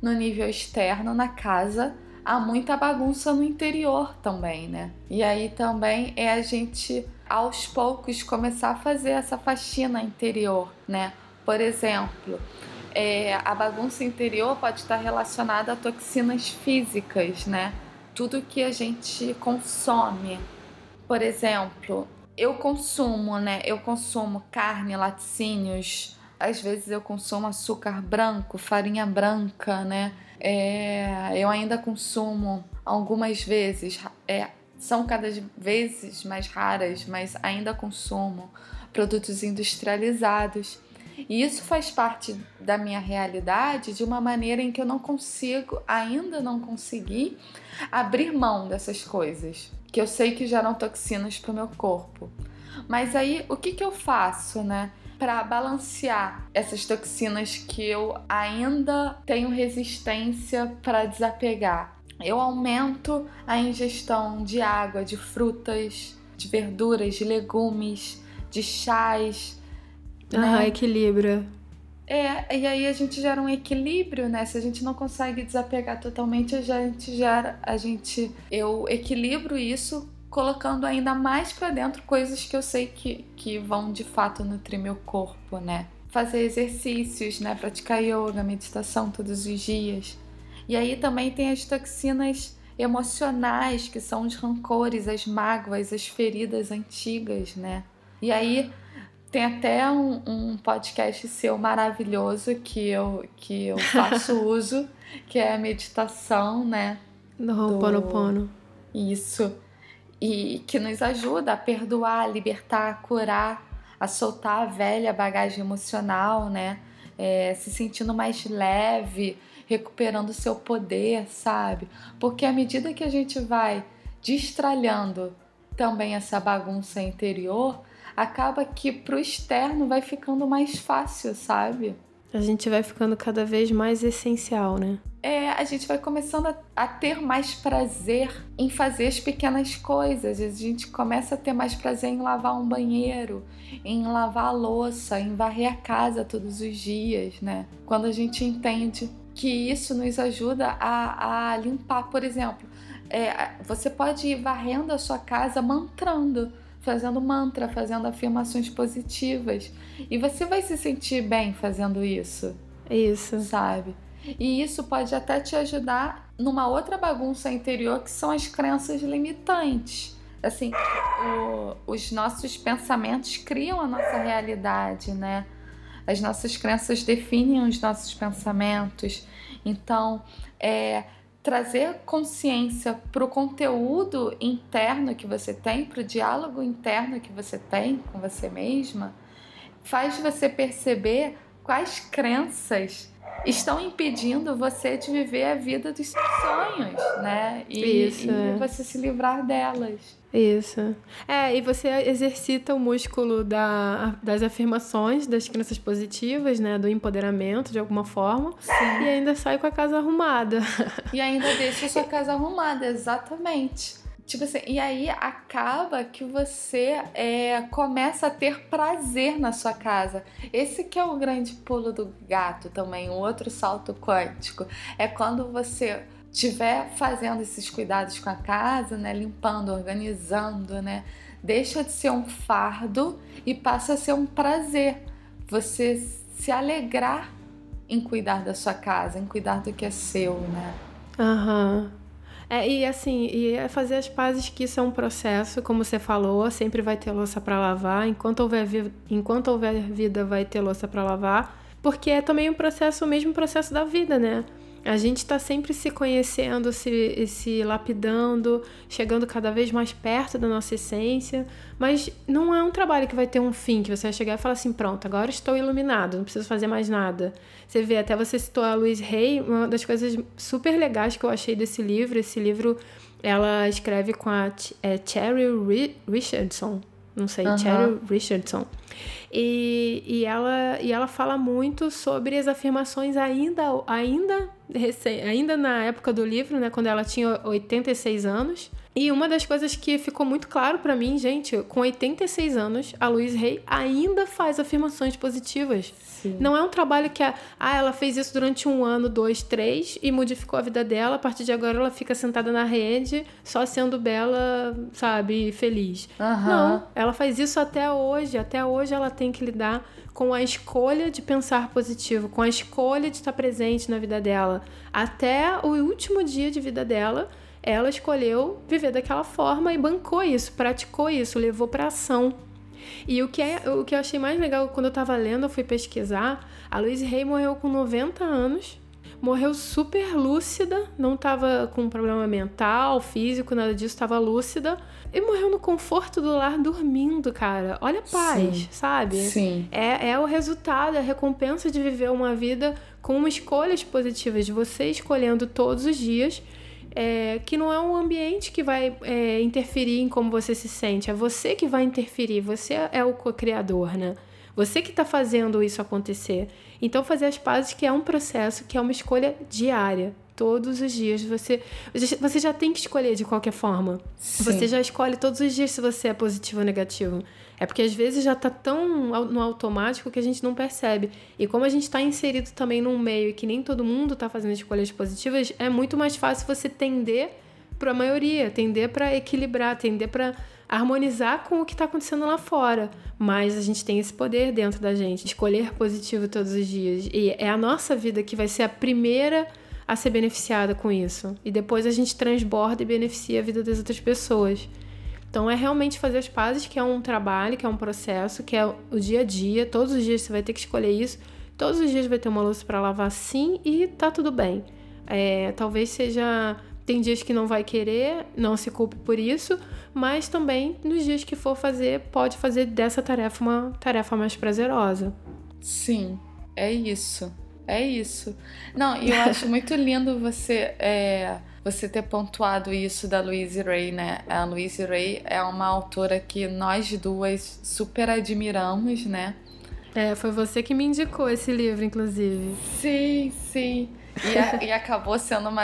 no nível externo, na casa, há muita bagunça no interior também, né? E aí também é a gente, aos poucos, começar a fazer essa faxina interior, né? Por exemplo, é, a bagunça interior pode estar relacionada a toxinas físicas, né? Tudo que a gente consome. Por exemplo, eu consumo, né? Eu consumo carne, laticínios. Às vezes eu consumo açúcar branco, farinha branca, né? É, eu ainda consumo algumas vezes, é, são cada vez mais raras, mas ainda consumo produtos industrializados. E isso faz parte da minha realidade de uma maneira em que eu não consigo, ainda não consegui, abrir mão dessas coisas, que eu sei que geram toxinas para o meu corpo. Mas aí, o que, que eu faço, né? Para balancear essas toxinas que eu ainda tenho resistência para desapegar. Eu aumento a ingestão de água, de frutas, de verduras, de legumes, de chás, Ah, né? equilibra. É, e aí a gente gera um equilíbrio, né? Se a gente não consegue desapegar totalmente, a gente gera, a gente, eu equilibro isso colocando ainda mais pra dentro coisas que eu sei que, que vão de fato nutrir meu corpo, né? Fazer exercícios, né? Praticar yoga, meditação todos os dias. E aí também tem as toxinas emocionais, que são os rancores, as mágoas, as feridas antigas, né? E aí tem até um, um podcast seu maravilhoso que eu, que eu faço uso, que é a meditação, né? Do Ho'oponopono. Isso. E que nos ajuda a perdoar, a libertar, a curar, a soltar a velha bagagem emocional, né? É, se sentindo mais leve, recuperando seu poder, sabe? Porque à medida que a gente vai destralhando também essa bagunça interior, acaba que pro externo vai ficando mais fácil, sabe? A gente vai ficando cada vez mais essencial, né? É, a gente vai começando a, a ter mais prazer em fazer as pequenas coisas. A gente começa a ter mais prazer em lavar um banheiro, em lavar a louça, em varrer a casa todos os dias, né? Quando a gente entende que isso nos ajuda a, a limpar, por exemplo, é, você pode ir varrendo a sua casa mantrando fazendo mantra, fazendo afirmações positivas. E você vai se sentir bem fazendo isso, isso. sabe? E isso pode até te ajudar numa outra bagunça interior que são as crenças limitantes. Assim, o- os nossos pensamentos criam a nossa realidade, né? As nossas crenças definem os nossos pensamentos. Então, é, trazer consciência para o conteúdo interno que você tem, para o diálogo interno que você tem com você mesma, faz você perceber quais crenças estão impedindo você de viver a vida dos seus sonhos, né? E, Isso, e é. você se livrar delas. Isso. É, e você exercita o músculo da, das afirmações, das crenças positivas, né? Do empoderamento, de alguma forma. Sim. E ainda sai com a casa arrumada. E ainda deixa a sua casa arrumada, exatamente. Tipo assim, e aí acaba que você é, começa a ter prazer na sua casa. Esse que é o grande pulo do gato também, o outro salto quântico. É quando você estiver fazendo esses cuidados com a casa, né, limpando, organizando, né, deixa de ser um fardo e passa a ser um prazer. Você se alegrar em cuidar da sua casa, em cuidar do que é seu, né? Aham. É, e assim, e é fazer as pazes que isso é um processo, como você falou, sempre vai ter louça para lavar, enquanto houver, enquanto houver vida vai ter louça para lavar, porque é também um processo, o mesmo processo da vida, né? A gente está sempre se conhecendo, se, se lapidando, chegando cada vez mais perto da nossa essência, mas não é um trabalho que vai ter um fim, que você vai chegar e falar assim: pronto, agora estou iluminado, não preciso fazer mais nada. Você vê, até você citou a Louise Hay, uma das coisas super legais que eu achei desse livro. Esse livro ela escreve com a é, Cheryl Richardson, não sei, uhum. Cheryl Richardson. E, e, ela, e ela fala muito sobre as afirmações ainda, ainda, ainda na época do livro, né, quando ela tinha 86 anos. E uma das coisas que ficou muito claro para mim, gente, com 86 anos, a Louise Hay ainda faz afirmações positivas. Sim. Não é um trabalho que a, ah, ela fez isso durante um ano, dois, três e modificou a vida dela. A partir de agora ela fica sentada na rede, só sendo bela, sabe, feliz. Uhum. Não, ela faz isso até hoje. Até hoje ela tem que lidar com a escolha de pensar positivo, com a escolha de estar presente na vida dela. Até o último dia de vida dela, ela escolheu viver daquela forma e bancou isso, praticou isso, levou para ação. E o que, é, o que eu achei mais legal quando eu tava lendo, eu fui pesquisar, a Louise Hay morreu com 90 anos, morreu super lúcida, não tava com problema mental, físico, nada disso, tava lúcida. E morreu no conforto do lar dormindo, cara. Olha a paz, Sim. sabe? Sim. É, é o resultado, é a recompensa de viver uma vida com escolhas positivas, de você escolhendo todos os dias é, que não é um ambiente que vai é, interferir em como você se sente, é você que vai interferir, você é o co-criador, né? Você que está fazendo isso acontecer. Então, fazer as pazes que é um processo, que é uma escolha diária. Todos os dias você você já tem que escolher de qualquer forma. Sim. Você já escolhe todos os dias se você é positivo ou negativo. É porque às vezes já tá tão no automático que a gente não percebe. E como a gente está inserido também num meio e que nem todo mundo tá fazendo escolhas positivas, é muito mais fácil você tender para a maioria, tender para equilibrar, tender para harmonizar com o que está acontecendo lá fora. Mas a gente tem esse poder dentro da gente, escolher positivo todos os dias. E é a nossa vida que vai ser a primeira a ser beneficiada com isso. E depois a gente transborda e beneficia a vida das outras pessoas. Então é realmente fazer as pazes, que é um trabalho, que é um processo, que é o dia a dia. Todos os dias você vai ter que escolher isso. Todos os dias vai ter uma louça para lavar sim e tá tudo bem. É, talvez seja. Tem dias que não vai querer, não se culpe por isso, mas também nos dias que for fazer, pode fazer dessa tarefa uma tarefa mais prazerosa. Sim, é isso. É isso. Não, eu acho muito lindo você. É você ter pontuado isso da Louise Ray, né? A Louise Ray é uma autora que nós duas super admiramos, né? É, foi você que me indicou esse livro, inclusive. Sim, sim. E, a, e acabou sendo uma,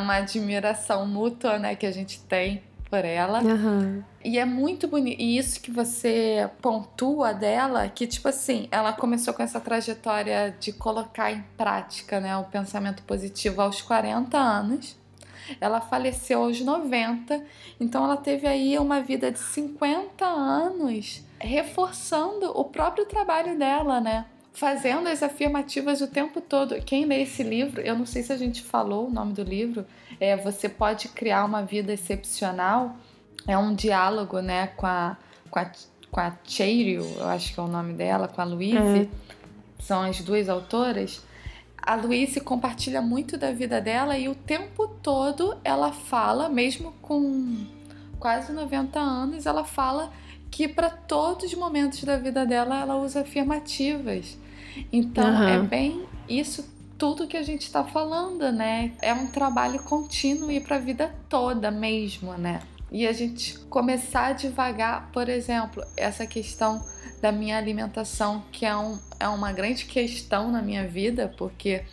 uma admiração mútua, né, que a gente tem por ela. Uhum. E é muito bonito. E isso que você pontua dela, que tipo assim, ela começou com essa trajetória de colocar em prática, né, o pensamento positivo aos 40 anos. Ela faleceu aos 90, então ela teve aí uma vida de 50 anos reforçando o próprio trabalho dela, né? Fazendo as afirmativas o tempo todo. Quem lê esse livro, eu não sei se a gente falou o nome do livro, é Você Pode Criar uma Vida Excepcional. É um diálogo, né, com a, com a, com a Cheryl, eu acho que é o nome dela, com a Louise. Uhum. São as duas autoras a Luíse compartilha muito da vida dela e o tempo todo ela fala, mesmo com quase 90 anos, ela fala que para todos os momentos da vida dela ela usa afirmativas. Então uhum. é bem isso tudo que a gente está falando, né? É um trabalho contínuo e para a vida toda mesmo, né? E a gente começar devagar, por exemplo, essa questão da minha alimentação, que é, um, é uma grande questão na minha vida, porque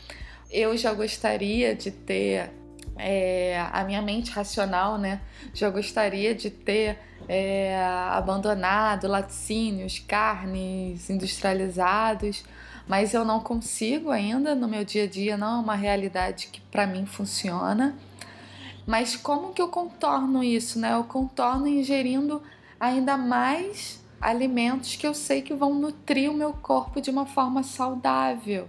eu já gostaria de ter é, a minha mente racional, né? Já gostaria de ter é, abandonado laticínios, carnes industrializados, mas eu não consigo ainda no meu dia a dia, não é uma realidade que para mim funciona. Mas como que eu contorno isso, né? Eu contorno ingerindo ainda mais alimentos que eu sei que vão nutrir o meu corpo de uma forma saudável.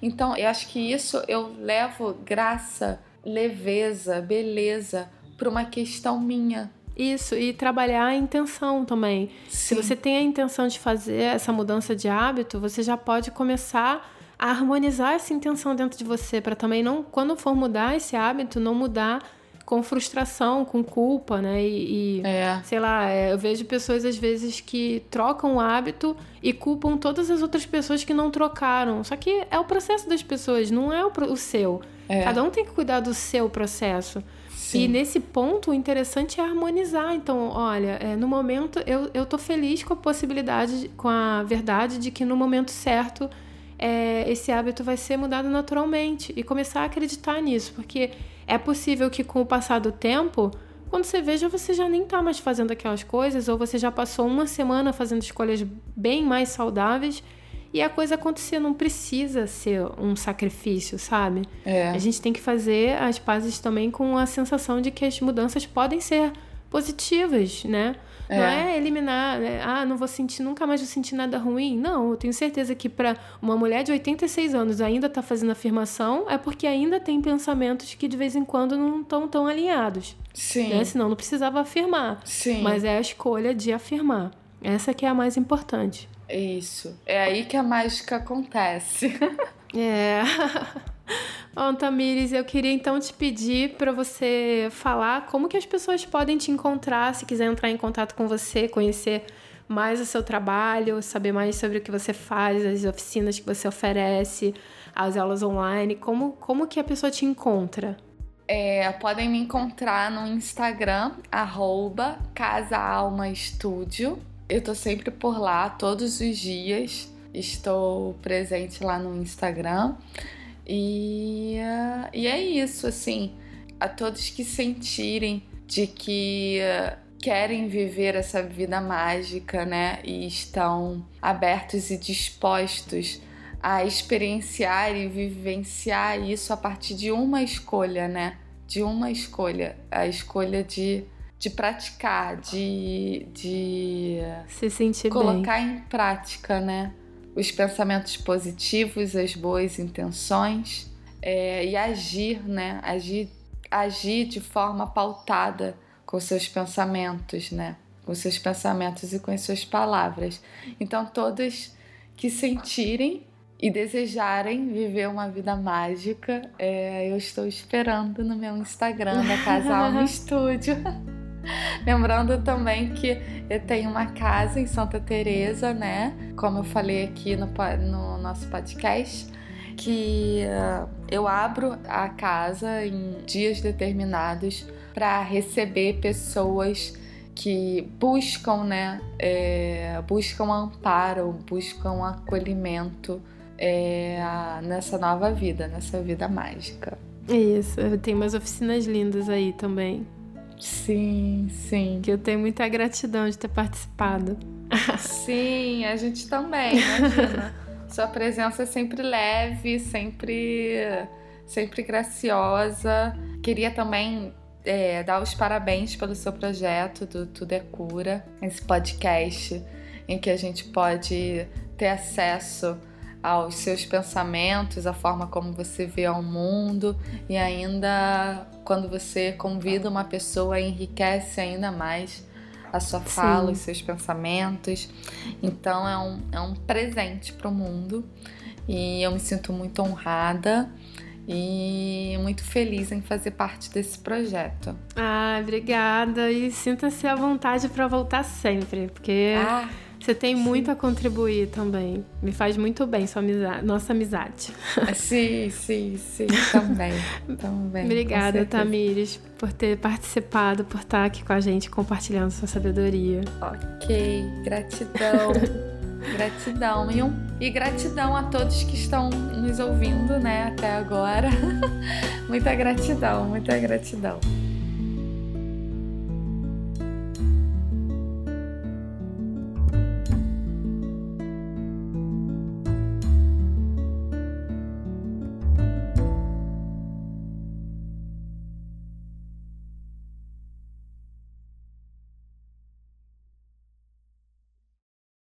Então, eu acho que isso eu levo graça, leveza, beleza para uma questão minha, isso, e trabalhar a intenção também. Sim. Se você tem a intenção de fazer essa mudança de hábito, você já pode começar a harmonizar essa intenção dentro de você, para também não, quando for mudar esse hábito, não mudar com frustração, com culpa, né? E, e é. sei lá, é, eu vejo pessoas às vezes que trocam o hábito e culpam todas as outras pessoas que não trocaram. Só que é o processo das pessoas, não é o, o seu. É. Cada um tem que cuidar do seu processo. Sim. E nesse ponto, o interessante é harmonizar. Então, olha, é, no momento eu, eu tô feliz com a possibilidade, com a verdade de que no momento certo é, esse hábito vai ser mudado naturalmente. E começar a acreditar nisso, porque é possível que com o passar do tempo, quando você veja, você já nem tá mais fazendo aquelas coisas, ou você já passou uma semana fazendo escolhas bem mais saudáveis e a coisa acontecer não precisa ser um sacrifício, sabe? É. A gente tem que fazer as pazes também com a sensação de que as mudanças podem ser positivas, né? É. Não é eliminar, né? ah, não vou sentir, nunca mais vou sentir nada ruim. Não, eu tenho certeza que para uma mulher de 86 anos ainda tá fazendo afirmação, é porque ainda tem pensamentos que de vez em quando não estão tão alinhados. Sim. Né? Senão não precisava afirmar. Sim. Mas é a escolha de afirmar. Essa que é a mais importante. Isso. É aí que a mágica acontece. é. Bom, Tamires, eu queria então te pedir para você falar como que as pessoas podem te encontrar, se quiser entrar em contato com você, conhecer mais o seu trabalho, saber mais sobre o que você faz, as oficinas que você oferece, as aulas online, como, como que a pessoa te encontra? É, podem me encontrar no Instagram, arroba. Eu tô sempre por lá, todos os dias. Estou presente lá no Instagram. E, uh, e é isso, assim. A todos que sentirem de que uh, querem viver essa vida mágica, né? E estão abertos e dispostos a experienciar e vivenciar isso a partir de uma escolha, né? De uma escolha. A escolha de de praticar, de, de se sentir colocar bem. em prática, né? Os pensamentos positivos, as boas intenções é, e agir, né? Agir, agir de forma pautada com seus pensamentos, né? Com seus pensamentos e com as suas palavras. Então, todos que sentirem e desejarem viver uma vida mágica, é, eu estou esperando no meu Instagram da Casa Alma Estúdio. Lembrando também que eu tenho uma casa em Santa Teresa, né? Como eu falei aqui no, no nosso podcast, que uh, eu abro a casa em dias determinados para receber pessoas que buscam, né? É, buscam amparo, buscam acolhimento é, nessa nova vida, nessa vida mágica. Isso, tem umas oficinas lindas aí também. Sim, sim. Que eu tenho muita gratidão de ter participado. Sim, a gente também, imagina. Sua presença é sempre leve, sempre, sempre graciosa. Queria também é, dar os parabéns pelo seu projeto do Tudo é Cura, esse podcast em que a gente pode ter acesso aos seus pensamentos, a forma como você vê ao mundo e ainda quando você convida uma pessoa enriquece ainda mais a sua fala, Sim. os seus pensamentos. Então é um, é um presente para o mundo. e eu me sinto muito honrada e muito feliz em fazer parte desse projeto. Ah, obrigada e sinta-se à vontade para voltar sempre, porque ah, você tem sim. muito a contribuir também. Me faz muito bem sua amizade, nossa amizade. Sim, sim, sim, também. também obrigada, Tamires, por ter participado, por estar aqui com a gente compartilhando sua sabedoria. Ok, gratidão. Gratidão. E, um, e gratidão a todos que estão nos ouvindo, né, até agora. muita gratidão, muita gratidão.